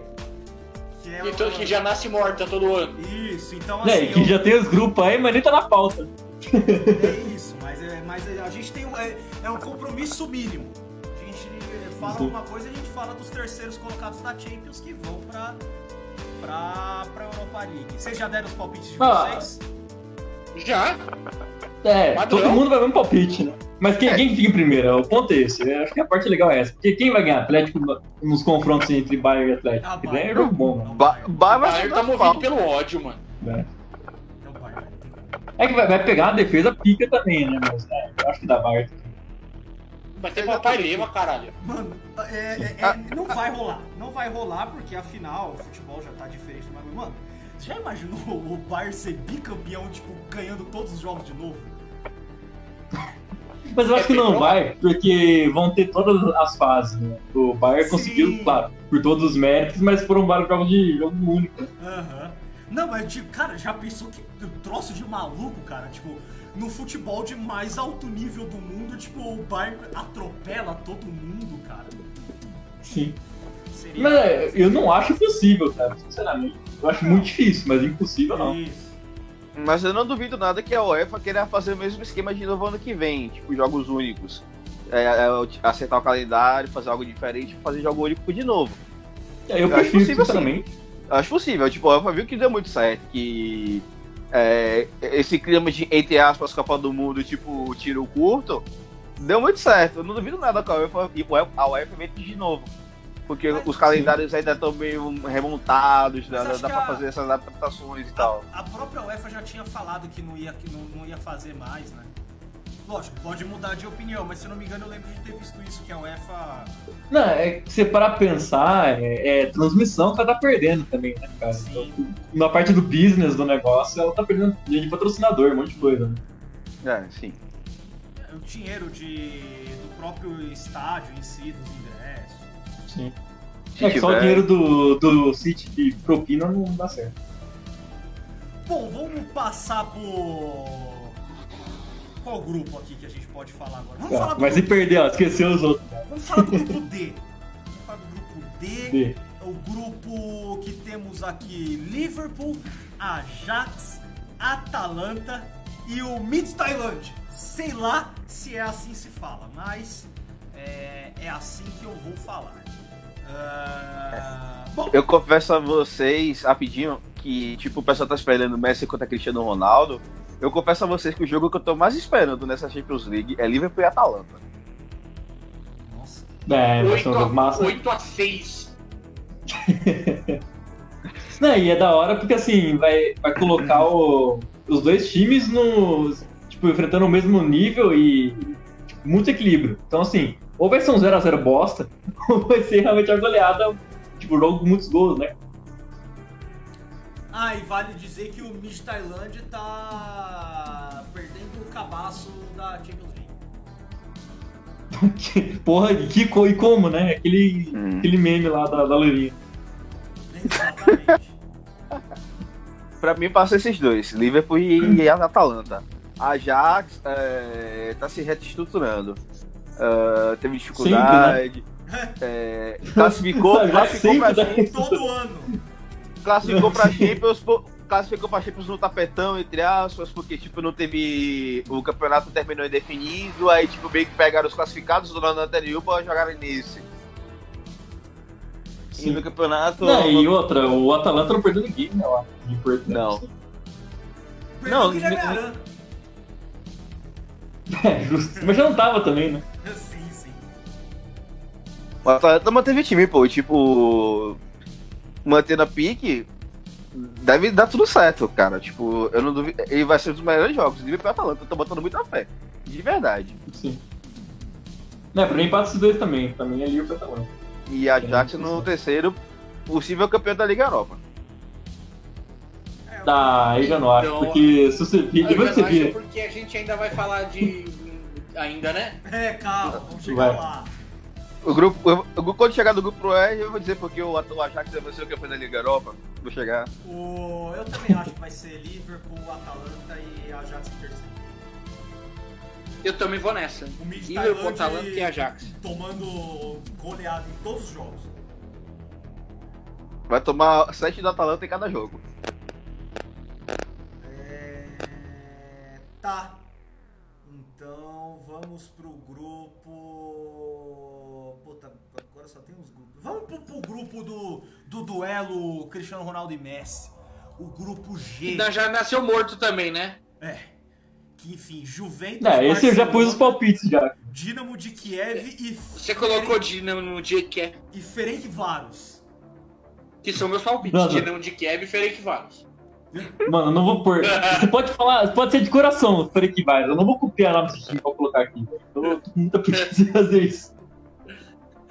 Que é Então uma- que já nasce morta todo ano. Isso, então É, assim. e que eu- já tem os grupos aí, mas nem tá na pauta. É isso, mas, é, mas a gente tem um, é, é um compromisso mínimo. A gente fala Sim. alguma coisa, a gente fala dos terceiros colocados da Champions que vão pra, pra, pra Europa League. Vocês já deram os palpites de Ah. vocês? Já? É, Padrão. todo mundo vai ver um palpite, né? Mas quem, quem fica em primeiro? O ponto é esse. Eu acho que a parte legal é essa. Porque quem vai ganhar Atlético no- nos confrontos entre Bayern e Atlético? Ah, Bayern. é jogo bom, né? Não, Ba Bayern. ba Bayern tá movido pelo ódio, mano. É. É. É que vai, vai pegar uma defesa pica também, né? Mas é, eu acho que dá Bayern. Vai ter papai leva, caralho. Mano, é, é- é- não vai rolar. Não vai rolar porque afinal o futebol já tá diferente. Mas, mano, você já imaginou o Bayern ser bicampeão, tipo, ganhando todos os jogos de novo? Mas eu acho É, que não tem vai, porque vão ter todas as fases, né? O Bayern Sim. conseguiu, claro, por todos os méritos, mas foram vários jogos de jogo único. Aham. Não, mas, tipo, cara, já pensou que troço de maluco, cara? Tipo, no futebol de mais alto nível do mundo, tipo, o Bayern atropela todo mundo, cara. Sim. Seria. Mas é, eu não acho possível, cara, sinceramente. Eu acho muito difícil, mas impossível não. Isso. Mas eu não duvido nada que a UEFA queira fazer o mesmo esquema de novo ano que vem, tipo jogos únicos. É, é, acertar o calendário, fazer algo diferente, fazer jogo único de novo. É, Eu Eu acho possível, sinceramente. Acho possível, tipo, a UEFA viu que deu muito certo, que é, esse clima de, entre aspas, Copa do Mundo, tipo, tiro curto, deu muito certo. Eu não duvido nada que a UEFA, a UEFA de novo. Porque Mas- os calendários ainda estão meio remontados, dá, dá, pra a- fazer essas adaptações e tal. A, própria UEFA já tinha falado que não ia, que não, não ia fazer mais, né? Lógico, pode mudar de opinião, mas se eu não me engano eu lembro de ter visto isso, que a UEFA. Não, é que você parar pra pensar, é, é transmissão que ela tá perdendo também, né, cara? Sim. Então, na parte do business do negócio, ela tá perdendo dinheiro de patrocinador, um monte de coisa, né? É, sim. O dinheiro de, do próprio estádio em si, dos ingressos. Sim. Se É que só o tiver- dinheiro do, do City de propina não dá certo. Bom, vamos passar por. Qual grupo aqui que a gente pode falar agora? Vamos falar Tá, do mas se grupo, perder, ó, esqueceu os outros. vamos falar do grupo D. Vamos falar do grupo D. D. O grupo que temos aqui Liverpool, Ajax, Atalanta e o Midtjylland. Sei lá se é assim se fala, mas é, é assim que eu vou falar. Ah, bom, Eu confesso a vocês, rapidinho, que tipo, o pessoal tá esperando Messi contra Cristiano Ronaldo. Eu confesso a vocês que o jogo que eu tô mais esperando nessa Champions League é Liverpool e Atalanta. nossa, É, vai ser 8 um jogo a, massa. 8 a 6. Não, e é da hora porque assim, vai, vai colocar o- os dois times no. Tipo, enfrentando o mesmo nível e tipo, muito equilíbrio. Então assim, ou vai ser um 0x0 bosta, ou vai ser realmente a goleada, tipo, jogo com muitos gols, né? Ah, e vale dizer que o Midtjylland tá perdendo o cabaço da Champions League. Porra, e, que, e como, né? Aquele, Hum. aquele meme lá da, da loirinha. Exatamente. Pra mim, passa esses dois, Liverpool e a Atalanta. A Ajax é, tá se reestruturando. É, teve dificuldade. é, classificou, classificou pra sempre dá- Todo ano. classificou pra Champions, classificou pra Champions no tapetão, entre aspas, porque, tipo, não teve... O campeonato terminou indefinido, aí, tipo, meio que pegaram os classificados do ano anterior pra jogarem nesse. E Sim. no campeonato... Não, e outra, o Atalanta não perdeu ninguém, né? lá. Não. Não, o Guilherme não- Arana. É, justo. Mas já não tava também, né? O Atlanta manteve o time, pô, tipo... Mantendo a pique, deve dar tudo certo, cara. Tipo, eu não duvido... Ele vai ser um dos melhores jogos. Liverpool e Atalanta, eu tô botando muita fé. De verdade. Sim. Não, pra mim passa esses dois também. Também é Liverpool e Atalanta. E a Ajax no terceiro, possível campeão da Liga Europa. É, eu- Tá, aí já não acho, Então, porque se você vira, Eu você vira. porque a gente ainda vai falar de. ainda, né? É, calma, vamos chegar Vai. lá. O grupo, eu- eu- quando chegar no grupo E, eu vou dizer porque o, o Ajax vai ser o campeão da Liga Europa. Vou chegar. O, eu também acho que vai ser Liverpool, Atalanta e Ajax em terceiro. Eu também vou nessa. O Mid Liverpool, Atalanta e Ajax. tomando goleada em todos os jogos. Vai tomar 7 da Atalanta em cada jogo. É... Tá. Então vamos pro grupo. Agora só tem uns grupos. Vamos pro, pro grupo do, do duelo Cristiano Ronaldo e Messi. O grupo G. Ainda já nasceu morto também, né? É. Que enfim, Juventus. É, esse eu já pus os palpites já. Dinamo de Kiev e. Você colocou Dinamo que é. E Ferenc Varos. Que são meus palpites. Não, não. Dinamo de Kiev e Ferencváros. Mano, eu não vou pôr. Você pode falar, pode ser de coração, que vai. Eu não vou copiar lá no time pra colocar aqui. Eu tô com muita preguiça de fazer isso.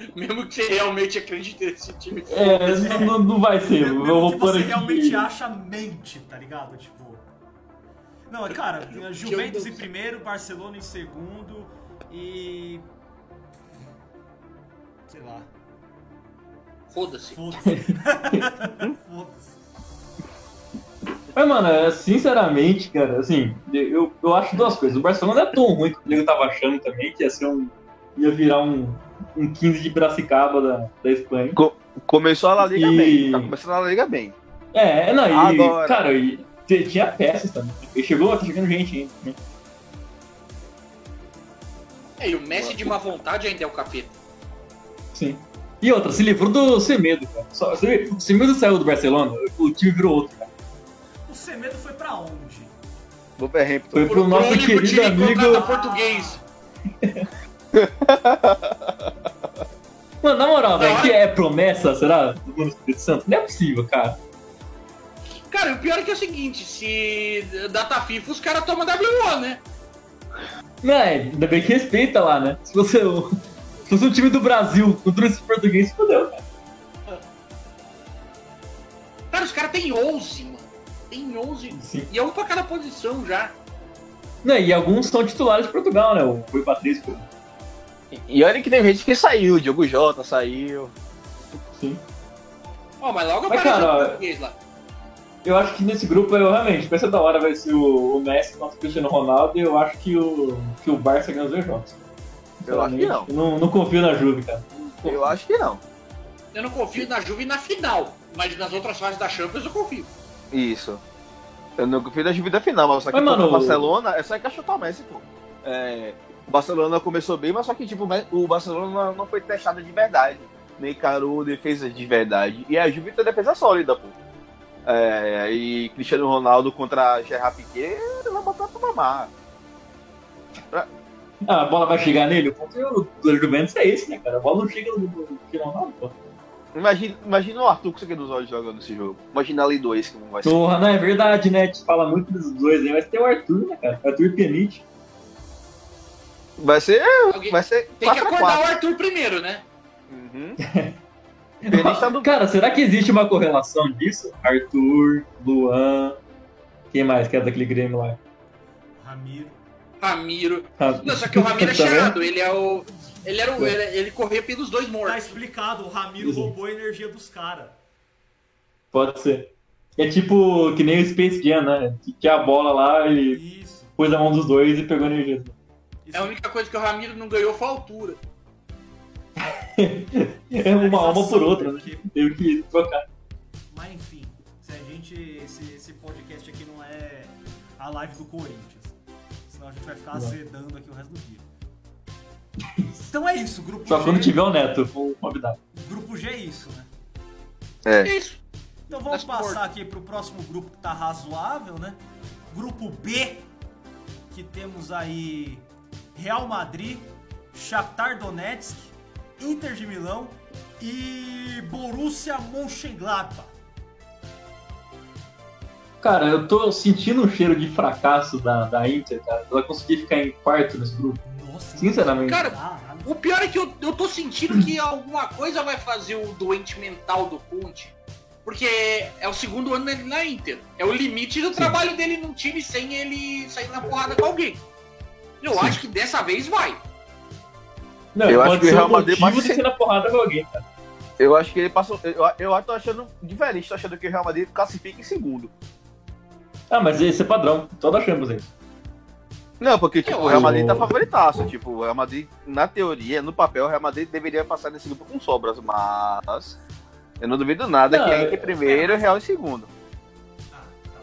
Mesmo que você realmente acredite nesse time. É, não, não- não vai ser. Eu Mesmo vou que você aqui. realmente acha mente, tá ligado? Tipo. Não, cara, tem Juventus em primeiro, Barcelona em segundo e. Sei lá. Foda-se. Foda-se. Foda-se. Mas, mano, é, sinceramente, cara, assim, eu, eu acho duas coisas. O Barcelona não é tão ruim que o nego tava achando também, que ia ser um. ia virar um, um 15 de Piracicaba da, da Espanha. Começou a La Liga E- bem. Tá começando a La Liga bem. É, não, e, Agora. cara, e tinha peças também. E chegou, tá chegando gente ainda. né? É, e o Messi de má vontade ainda é o capeta. Sim. E outra, se livrou do Semedo, cara. Só, você- o Semedo saiu do Barcelona, o time virou outro, cara. O Semedo foi pra onde? Wolverhampton. Foi pro nosso querido amigo. português. Mano, na moral, velho, que é promessa, será? Do Mano Espírito Santo? Não é possível, cara. Cara, o pior é que é o seguinte, se data FIFA os caras tomam W1, né? Não, é, ainda bem que respeita lá, né? Se fosse, o- se fosse um time do Brasil contra esse português, fodeu, cara. Cara, os caras têm 11, mano. Tem 11. Sim. E é um pra cada posição já. Não, e alguns são titulares de Portugal, né? O Rui Patrício. E olha que tem gente que saiu. Diogo Jota saiu. Sim. Ó, mas logo Mas, cara, o lá. Eu acho que nesse grupo, eu realmente, vai ser da hora, vai ser o, o Messi contra o Cristiano Ronaldo, e eu acho que o, que o Barça ganha os dois jogos. Eu acho que não. Eu não, não confio na Juve, cara. Eu acho que não. Eu não confio na Juve na final, mas nas outras fases da Champions eu confio. Isso. Eu não confio da Juve da final, mas só que Mas, mano, o Barcelona é só encaixotar o Messi, pô. É, o Barcelona começou bem, mas só que tipo, o Barcelona não foi testado de verdade. Nem encarou defesa de verdade. E a Juve tem defesa sólida, pô. É, e Cristiano Ronaldo contra Gerard Piquet, ele vai botar pra mamar. Ah, a bola vai chegar nele? O ponto do do Juventus é esse, né, cara? A bola não chega no no Cristiano Ronaldo, pô. Imagina, imagina o Arthur com isso aqui dos olhos jogando esse jogo. Imagina ali dois que não vai ser. Porra, não é verdade, né? Te fala muito dos dois aí, mas tem o Arthur, né, cara? Arthur Pianite. Vai ser. Alguém- Vai ser Tem que 4 a acordar 4 o Arthur primeiro, né? Uhum. Tá do. Cara, será que existe uma correlação disso? Arthur, Luan. Quem mais que é daquele Grêmio lá? Ramiro. Ramiro. Ah, Não, só que o Ramiro é tá cheirado, ele é o. Ele era o. Ele, ele corria pelos dois Tá mortos. explicado, o Ramiro Sim. roubou a energia dos caras. Pode ser. É tipo que nem o Space Jam, né? Que tinha a bola lá, ele Isso. pôs a mão dos dois e pegou a energia. Isso. É a única coisa que o Ramiro não ganhou foi a altura. É uma alma por outra, né? Porque- Teve que trocar. Mas enfim, se a gente. Esse, esse podcast aqui não é a live do Corinthians. Senão a gente vai ficar Não. azedando aqui o resto do dia. Então é isso, grupo Só G. quando tiver o Neto, vou convidar. Grupo G é isso, né? É. É isso. Então vamos passar aqui pro próximo grupo que tá razoável, né? Grupo B, que temos aí Real Madrid, Shakhtar Donetsk, Inter de Milão e Borussia Mönchengladbach. Cara, eu tô sentindo um cheiro de fracasso da, da Inter, cara. Ela conseguir ficar em quarto nesse grupo. Nossa, Sinceramente. Cara. O pior é que eu, eu tô sentindo que alguma coisa vai fazer o doente mental do Conte. Porque é o segundo ano dele na Inter. É o limite do trabalho dele num time sem ele sair na porrada com alguém. Eu acho que dessa vez vai. Não, Eu acho que o Real Madrid pode de ser- na porrada com alguém, cara. Eu acho que ele passou. Eu, eu tô achando diferente, tô achando que o Real Madrid classifica em segundo. Ah, mas esse é padrão. Toda Champions aí. Não, porque tipo, o Real Madrid tá favoritaço. Tipo, o Real Madrid, na teoria, no papel, o Real Madrid deveria passar nesse grupo com sobras, mas eu não duvido nada Não, que é- entre primeiro e Real em segundo. Ah, tá.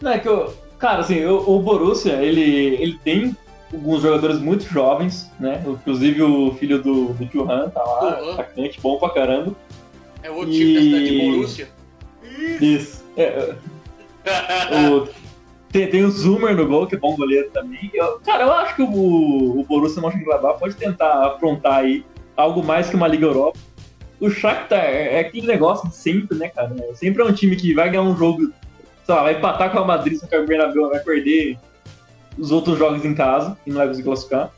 Não, é que eu, cara, assim, o, o Borussia, ele, ele tem alguns jogadores muito jovens, né? Inclusive o filho do, do Tio Han tá lá, Uhum. atacante, bom pra caramba. É o time da cidade de E- Borussia. Isso. É, o- tem, tem o Zoomer no gol, que é bom goleiro também. Eu- cara, eu acho que o, o Borussia Mönchengladbach pode tentar aprontar aí algo mais que uma Liga Europa. O Shakhtar é, é aquele negócio de sempre, né, cara? Sempre é um time que vai ganhar um jogo, lá, vai empatar com a Madrid, só que o Bernabéu vai perder os outros jogos em casa e não vai conseguir classificar.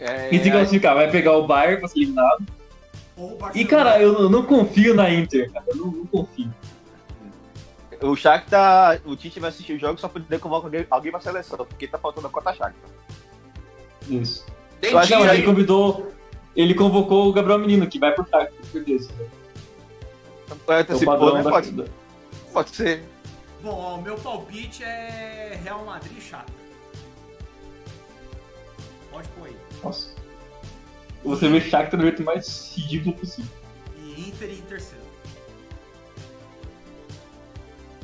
É, E se classificar, vai pegar o Bayern pra ser eliminado. E, cara, eu não- não confio na Inter, cara. Eu não, não confio. O Shakhtar, o Tite vai assistir o jogo só pra poder convocar alguém, alguém pra seleção, porque tá faltando a cota Shakhtar. Isso. Eu acho que ele convidou. Ele convocou o Gabriel Menino, que vai por Shakhtar, com certeza. É, É Pode, pode ser. Bom, ó, o meu palpite é Real Madrid e Shakhtar. Pode pôr aí. Nossa. Você vê Shakhtar do jeito mais ridículo possível. E Inter em terceiro.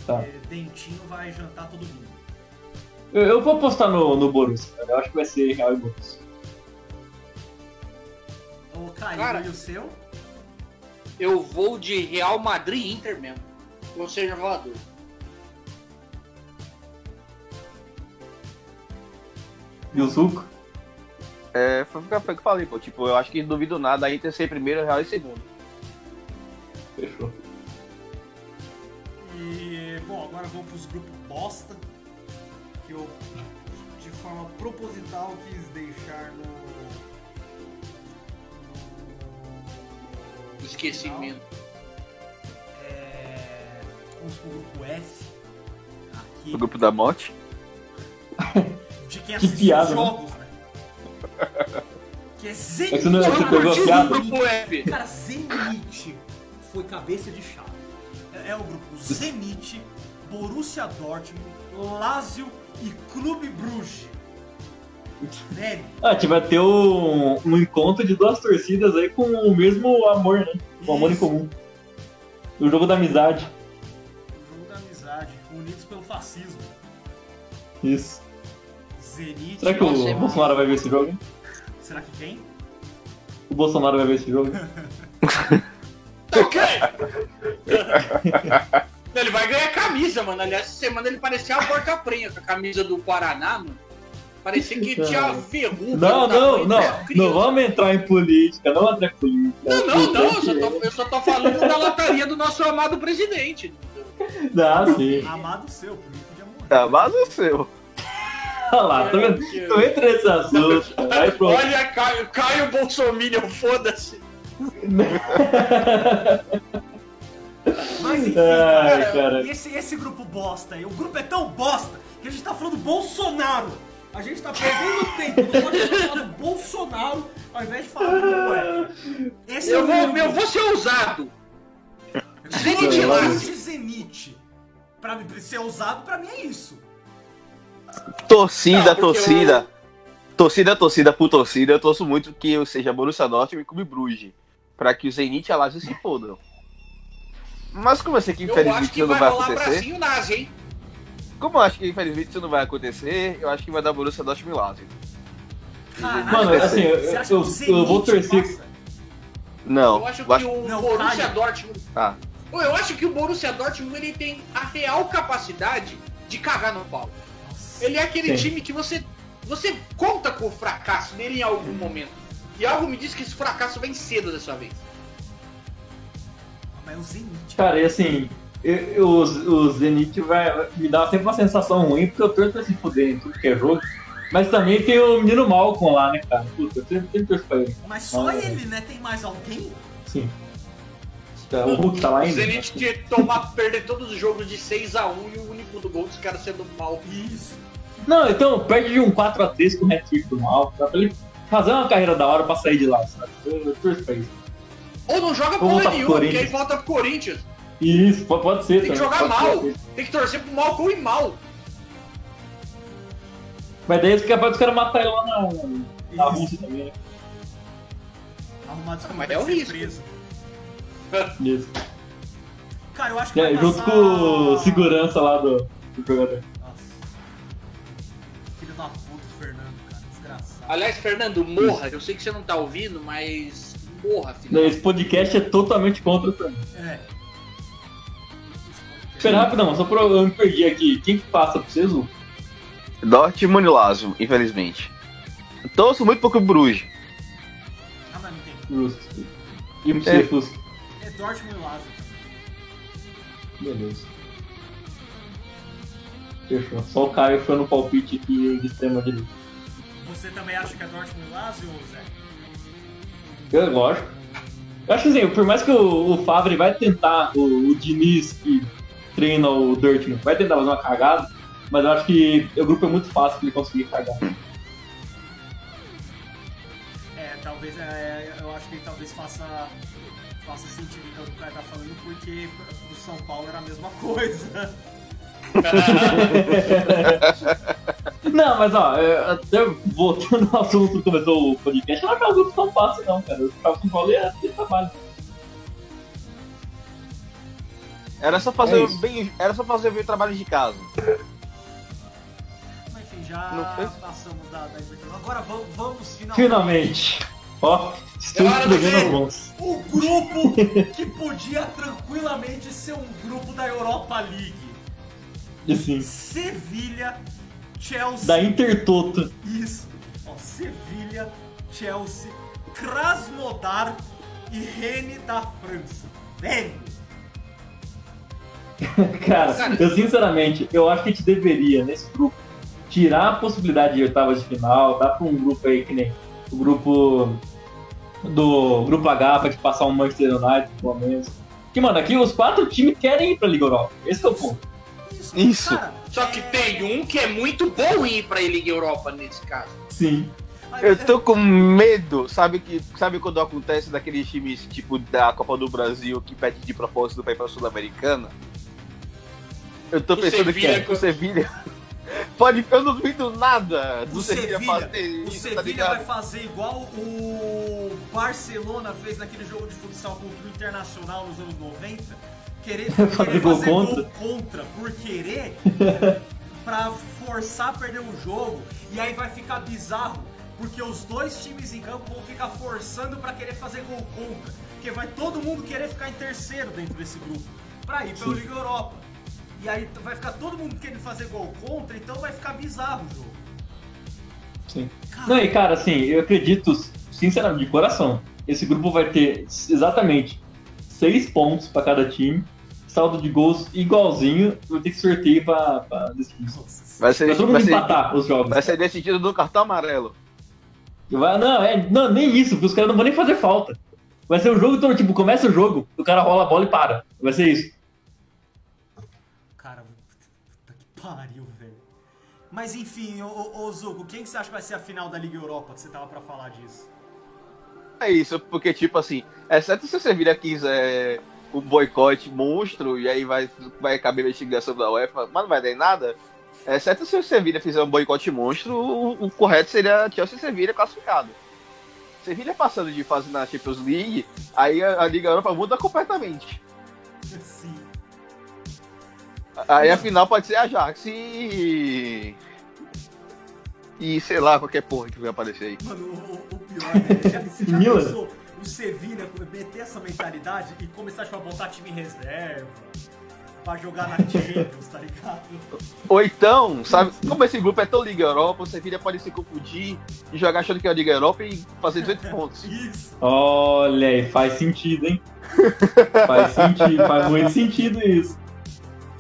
Tá. É, Dentinho vai jantar todo mundo. Eu, eu vou apostar no, no Borussia, cara. Eu acho que vai ser Real e Borussia. O Caio Cara. e o seu? Eu vou de Real Madrid e Inter mesmo. Ou seja, voador. E o Zuco? É, foi, o que eu falei, pô. Tipo, eu acho que duvido nada a Inter ser primeiro, Real em segundo. Fechou. E, bom, agora vamos pros grupos bosta. Que eu, de forma proposital, quis deixar no. no- Esquecimento. É, vamos pro grupo F. Aqui. O grupo da morte. De quem Que assistiu piada, né? jogos, né? Que é Zenit. Esse não é- você pegou a o grupo F. Cara, Zenit foi cabeça de chave. É, é o grupo Zenit, Borussia Dortmund, Lazio e Clube Bruges. Velho, Ah, tipo, vai ter um, um encontro de duas torcidas aí com o mesmo amor, né? Com amor em comum. O jogo da amizade. o jogo da amizade, unidos pelo fascismo. Isso. Zenit. Será que o Bolsonaro vai ver esse jogo? Será que quem? O Bolsonaro vai ver esse jogo? Ok. ele vai ganhar camisa, mano. Aliás, essa semana ele parecia a porca prenha com a camisa do Paraná, mano. Parecia que tinha verruga. Não, não, não. Não vamos entrar em política, não entrar em política. Não, não, não. Eu só, tô, eu só tô falando da lataria do nosso amado presidente. Ah, sim. Amado seu, por mim podia morrer. Tá, mas o seu. Olha lá, vendo? Não entra nesse assunto. Aí. Olha, Caio, Caio Bolsominion, foda-se. Mas enfim, Ai, cara, cara. Esse, esse grupo bosta aí? O grupo é tão bosta que a gente tá falando Bolsonaro. A gente tá perdendo tempo. Pode falar do Bolsonaro ao invés de falar do grupo F. Esse é Eu o vou, eu vou ser ousado. Zenit lá. Zenit. Pra mim, ser usado, pra mim é isso. Torcida, Não, torcida. Torcida, torcida por torcida. Eu torço muito que eu seja Borussia Dortmund e Clube Bruges. Pra que o Zenit e a Lazio se fodam. Mas como eu sei que Eu acho infelizmente que isso não vai vai acontecer. nazi? Como eu acho que infelizmente isso não vai acontecer, eu acho que vai dar Borussia Dortmund e Lazio. Caralho, Mano, assim, eu- você acha eu- eu vou torcer-? Não, Eu acho eu que o Não, Borussia. Dortmund. Ah, Eu acho que o Borussia Dortmund ele tem a real capacidade de cagar no pau. Ele é aquele Sim. time que você você conta com o fracasso dele em algum momento. E algo me diz que esse fracasso vem cedo dessa vez. Mas é o Zenit. Cara, e assim, eu, eu- o, o Zenit vai, me dar sempre uma sensação ruim, porque eu torço pra se fuder em tudo que é jogo. Mas também tem o menino Malcolm lá, né, cara? Puta, eu sempre, sempre torço pra ele. Mas só Ah, ele, né? Tem mais alguém? Sim. Tá, O Hulk tá lá O ainda? Zenit de tomar, perder todos os jogos de 6 a 1 e o único do gol dos caras sendo mal. Isso. Não, então perde de um 4x3 com o hat-trick do Malcolm, pra ele fazer uma carreira da hora pra sair de lá, sabe? Eu, eu torço pra isso. Ou não joga Ou porra pro nenhuma, porque aí Corinthians. volta pro Corinthians. Isso, pode, ser. Tem que também, jogar pode mal. ser. Tem que torcer pro Malcom e mal. Mas daí é capaz dos caras matar ele lá na, na Rússia também, né? Arrumar desculpa é o ser risco. preso. Isso. Cara, eu acho que É, junto passar... com segurança lá do, do jogador. Aliás, Fernando, morra. Eu sei que você não tá ouvindo, mas morra, filho. Esse podcast é totalmente contra o Fernando. É. Espera rapidão, só pra eu me perdi aqui. Quem que passa pra vocês, Lu? Dortmund e Lazio, infelizmente. Torço muito pouco o Bruges. Ah, mas não tem. Justo. E pra É. você? É Dortmund e Lazio. Beleza. Fechou. Só o Caio foi no palpite aqui de extrema direita. Você também acha que é Dortmund Lazio, Zé? Eu, lógico. Eu acho assim, por mais que o, o Favre vai tentar, o, o Diniz que treina o Dortmund, vai tentar fazer uma cagada, mas eu acho que o grupo é muito fácil pra ele conseguir cagar. É, talvez, é, eu acho que ele talvez faça, faça sentido o que o cara tá falando, porque pro São Paulo era a mesma coisa. Não, mas ó, é, até voltando ao assunto que começou o podcast, não é que o grupo tão fácil não, cara. O São Paulo é ter trabalho. Era só fazer É bem, era só fazer o trabalho de casa. Mas enfim, já Não passamos da, da. Agora vamos, vamos finalmente. Finalmente. Ó, estou É do esfregando mãos. O grupo que podia tranquilamente ser um grupo da Europa League. Sim, Sevilha, Chelsea. da Intertoto. Isso. Ó, Sevilha, Chelsea, Krasnodar e Rennes da França. Velho. Cara, Cara. eu sinceramente, eu acho que a gente deveria, nesse grupo, tirar a possibilidade de oitavas de final, dar pra um grupo aí que nem o grupo do grupo H pra te passar um Manchester United, pelo menos. Que, mano, aqui os quatro times querem ir pra Liga Europa. Esse é o ponto. Isso. Isso. Cara, Só que tem um que é muito bom em ir pra Liga Europa nesse caso. Sim. Eu tô com medo, sabe que sabe quando acontece daqueles times tipo da Copa do Brasil que pede de propósito pra ir pra Sul-Americana? Eu tô O pensando que é, o Sevilha pode, eu não duvido nada do O Sevilha, fazer o isso, tá Sevilha ligado? vai fazer igual o Barcelona fez naquele jogo de futsal contra o Internacional nos anos 90. Querer, Fazer querer gol fazer contra. gol contra por querer pra forçar a perder o jogo. E aí vai ficar bizarro, porque os dois times em campo vão ficar forçando pra querer fazer gol contra. Porque vai todo mundo querer ficar em terceiro dentro desse grupo, pra ir Sim. Liga Europa. E aí vai ficar todo mundo querendo fazer gol contra, então vai ficar bizarro o jogo. Sim. Não, e cara, assim, eu acredito, sinceramente, de coração, esse grupo vai ter exatamente seis pontos pra cada time, saldo de gols igualzinho, vai ter que sorteio pra, pra decidir. Nossa, Vai ser, Vai todo mundo vai ser, empatar os jogos. vai ser decidido no cartão amarelo. Vai- não, é, não, nem isso, porque os caras não vão nem fazer falta. Vai ser o jogo todo, tipo, começa o jogo, o cara rola a bola e para. Vai ser isso. Cara, puta que pariu, velho. Mas enfim, ô, ô, ô Zuko, quem que você acha que vai ser a final da Liga Europa? Que você tava pra falar disso. É isso, porque tipo assim, exceto se o Sevilha quiser um boicote monstro e aí vai, vai caber a investigação da UEFA, mas não vai dar em nada. Exceto se o Sevilha fizer um boicote monstro, o, o correto seria Chelsea e Sevilha classificado. Sevilha passando de fase na Champions League, aí a, a Liga Europa muda completamente. Sim. Aí a final pode ser Ajax e. E sei lá, qualquer porra que vai aparecer aí. Mano, o, o- o pior, né? Já, você já Milan. pensou o Sevilha meter essa mentalidade e começar tipo, a botar time em reserva pra jogar na Champions, tá ligado? Ou então, sabe, como esse grupo é tão Liga Europa, o Sevilha pode se confundir e jogar achando que é a Liga Europa e fazer 18 pontos. Isso. Olha aí, faz sentido, hein? faz sentido, faz muito sentido isso.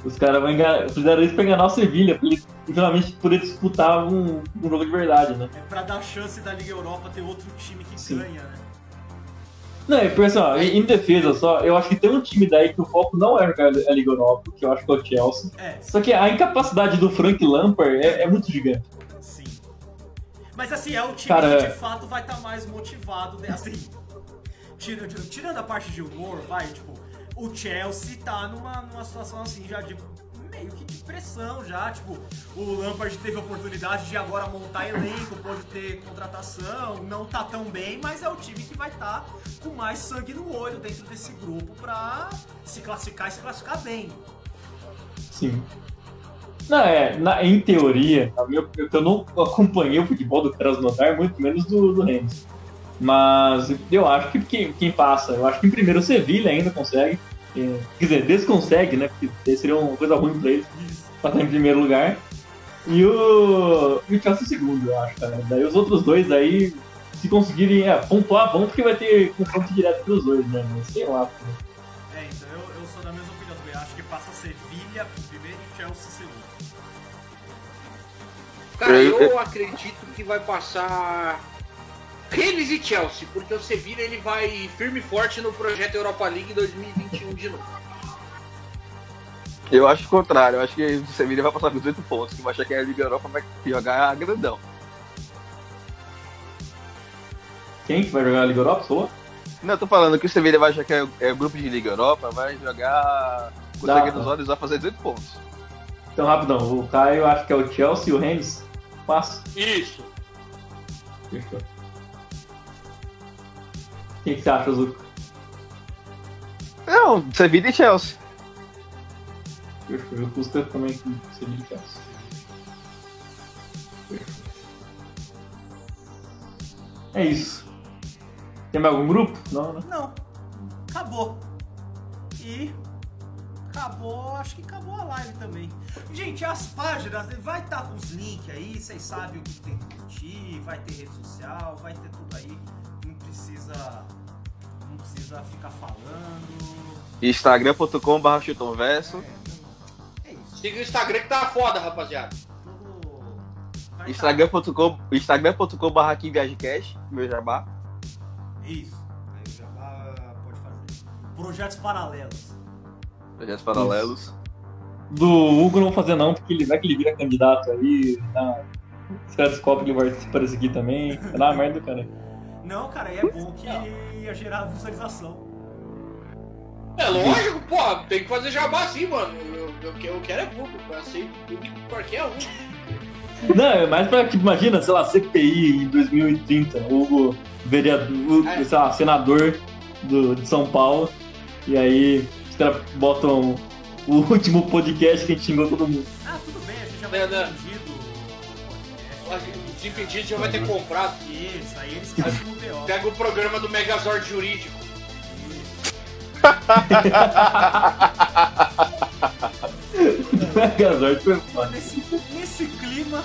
Os caras vão enganar, fizeram isso pra enganar o Sevilha, finalmente poder disputar um, um jogo de verdade, né? É pra dar chance da Liga Europa ter outro time que Sim. ganha, né? Não, e pessoal, em em defesa só, eu acho que tem um time daí que o foco não é jogar a Liga Europa, que eu acho que é o Chelsea. É, Só que a incapacidade do Frank Lampard é, é muito gigante. sim. Mas assim, é o time Cara, que de fato vai estar mais motivado, né? Assim, tira- tirando a parte de humor, vai, tipo, o Chelsea tá numa, numa situação assim já de meio que de pressão já. Tipo, o Lampard teve a oportunidade de agora montar elenco, pode ter contratação, não tá tão bem, mas é o time que vai estar tá com mais sangue no olho dentro desse grupo pra se classificar e se classificar bem. Sim. Não, é, na, em teoria, minha, eu não acompanhei o futebol do Krasnodar, muito menos do, do Rennes. Mas eu acho que quem, quem passa, eu acho que em primeiro o Sevilha ainda consegue. Quer dizer, desconsegue, né? Porque seria uma coisa ruim pra eles passar em primeiro lugar. E o, e o Chelsea segundo, eu acho, cara. Daí os outros dois aí, se conseguirem é, pontuar, bom, porque vai ter confronto direto pros dois, né? Mas sei lá. Pô. É, então eu, eu sou da mesma opinião também. Acho que passa Sevilha em primeiro e Chelsea segundo. Cara, eu acredito que vai passar Rennes e Chelsea, porque o Sevilla ele vai firme e forte no projeto Europa League 2021 de novo. Eu acho o contrário, eu acho que o Sevilla vai passar com 18 pontos, que vai achar que a Liga Europa vai jogar grandão. Quem que vai jogar a Liga Europa, falou? Não, eu tô falando que o Sevilla vai achar que é, é grupo de Liga Europa, vai jogar com sangue nos olhos, vai fazer 18 pontos. Então, rapidão, o Caio acho que é o Chelsea e o Rennes Passa. Isso. Fechou. O que, que você acha, Zuko? Não, Sevilla e Chelsea. Fechou. Eu custa também com Sevilla e Chelsea. Fechou. É isso. Tem mais algum grupo? Não, né? Não. Acabou. E acabou, acho que acabou a live também. Gente, as páginas, vai estar tá com os links aí, vocês sabem o que tem que curtir, vai ter rede social, vai ter tudo aí. Não precisa. Não precisa ficar falando. Instagram.com.br chutomverso. É, é isso. Siga o Instagram que tá foda, rapaziada. Instagram.com Instagram.com.br KingViagemCast, meu jabá. Isso. Aí o jabá pode fazer. Projetos paralelos. Projetos paralelos. Isso. Do Hugo não fazer não, porque ele vai que ele vira candidato aí. Tá? Os caras descobrem que ele vai participar aqui também. É uma merda, cara. Não, cara, é bom que ia gerar visualização. É lógico, pô, tem que fazer jabá assim, mano. Eu, eu, eu quero é público, eu sei público qualquer um. Não, é mais pra, tipo, imagina, sei lá, CPI em 2030, o vereador, é. sei lá, senador do, de São Paulo, e aí caras botam o último podcast que a gente xingou todo mundo. Ah, tudo bem, a gente já vai ter vendido o Desimpedido já vai ter comprado. Isso, aí eles assumem o BO. Pega o programa do Megazord Jurídico. Megazord foi foda. Nesse, nesse clima,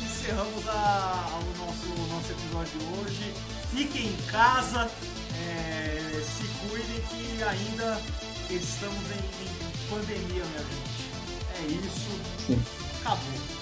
encerramos a, o nosso, nosso episódio de hoje. Fiquem em casa, é, se cuidem que ainda estamos em, em pandemia, minha gente. É isso. Sim. Acabou.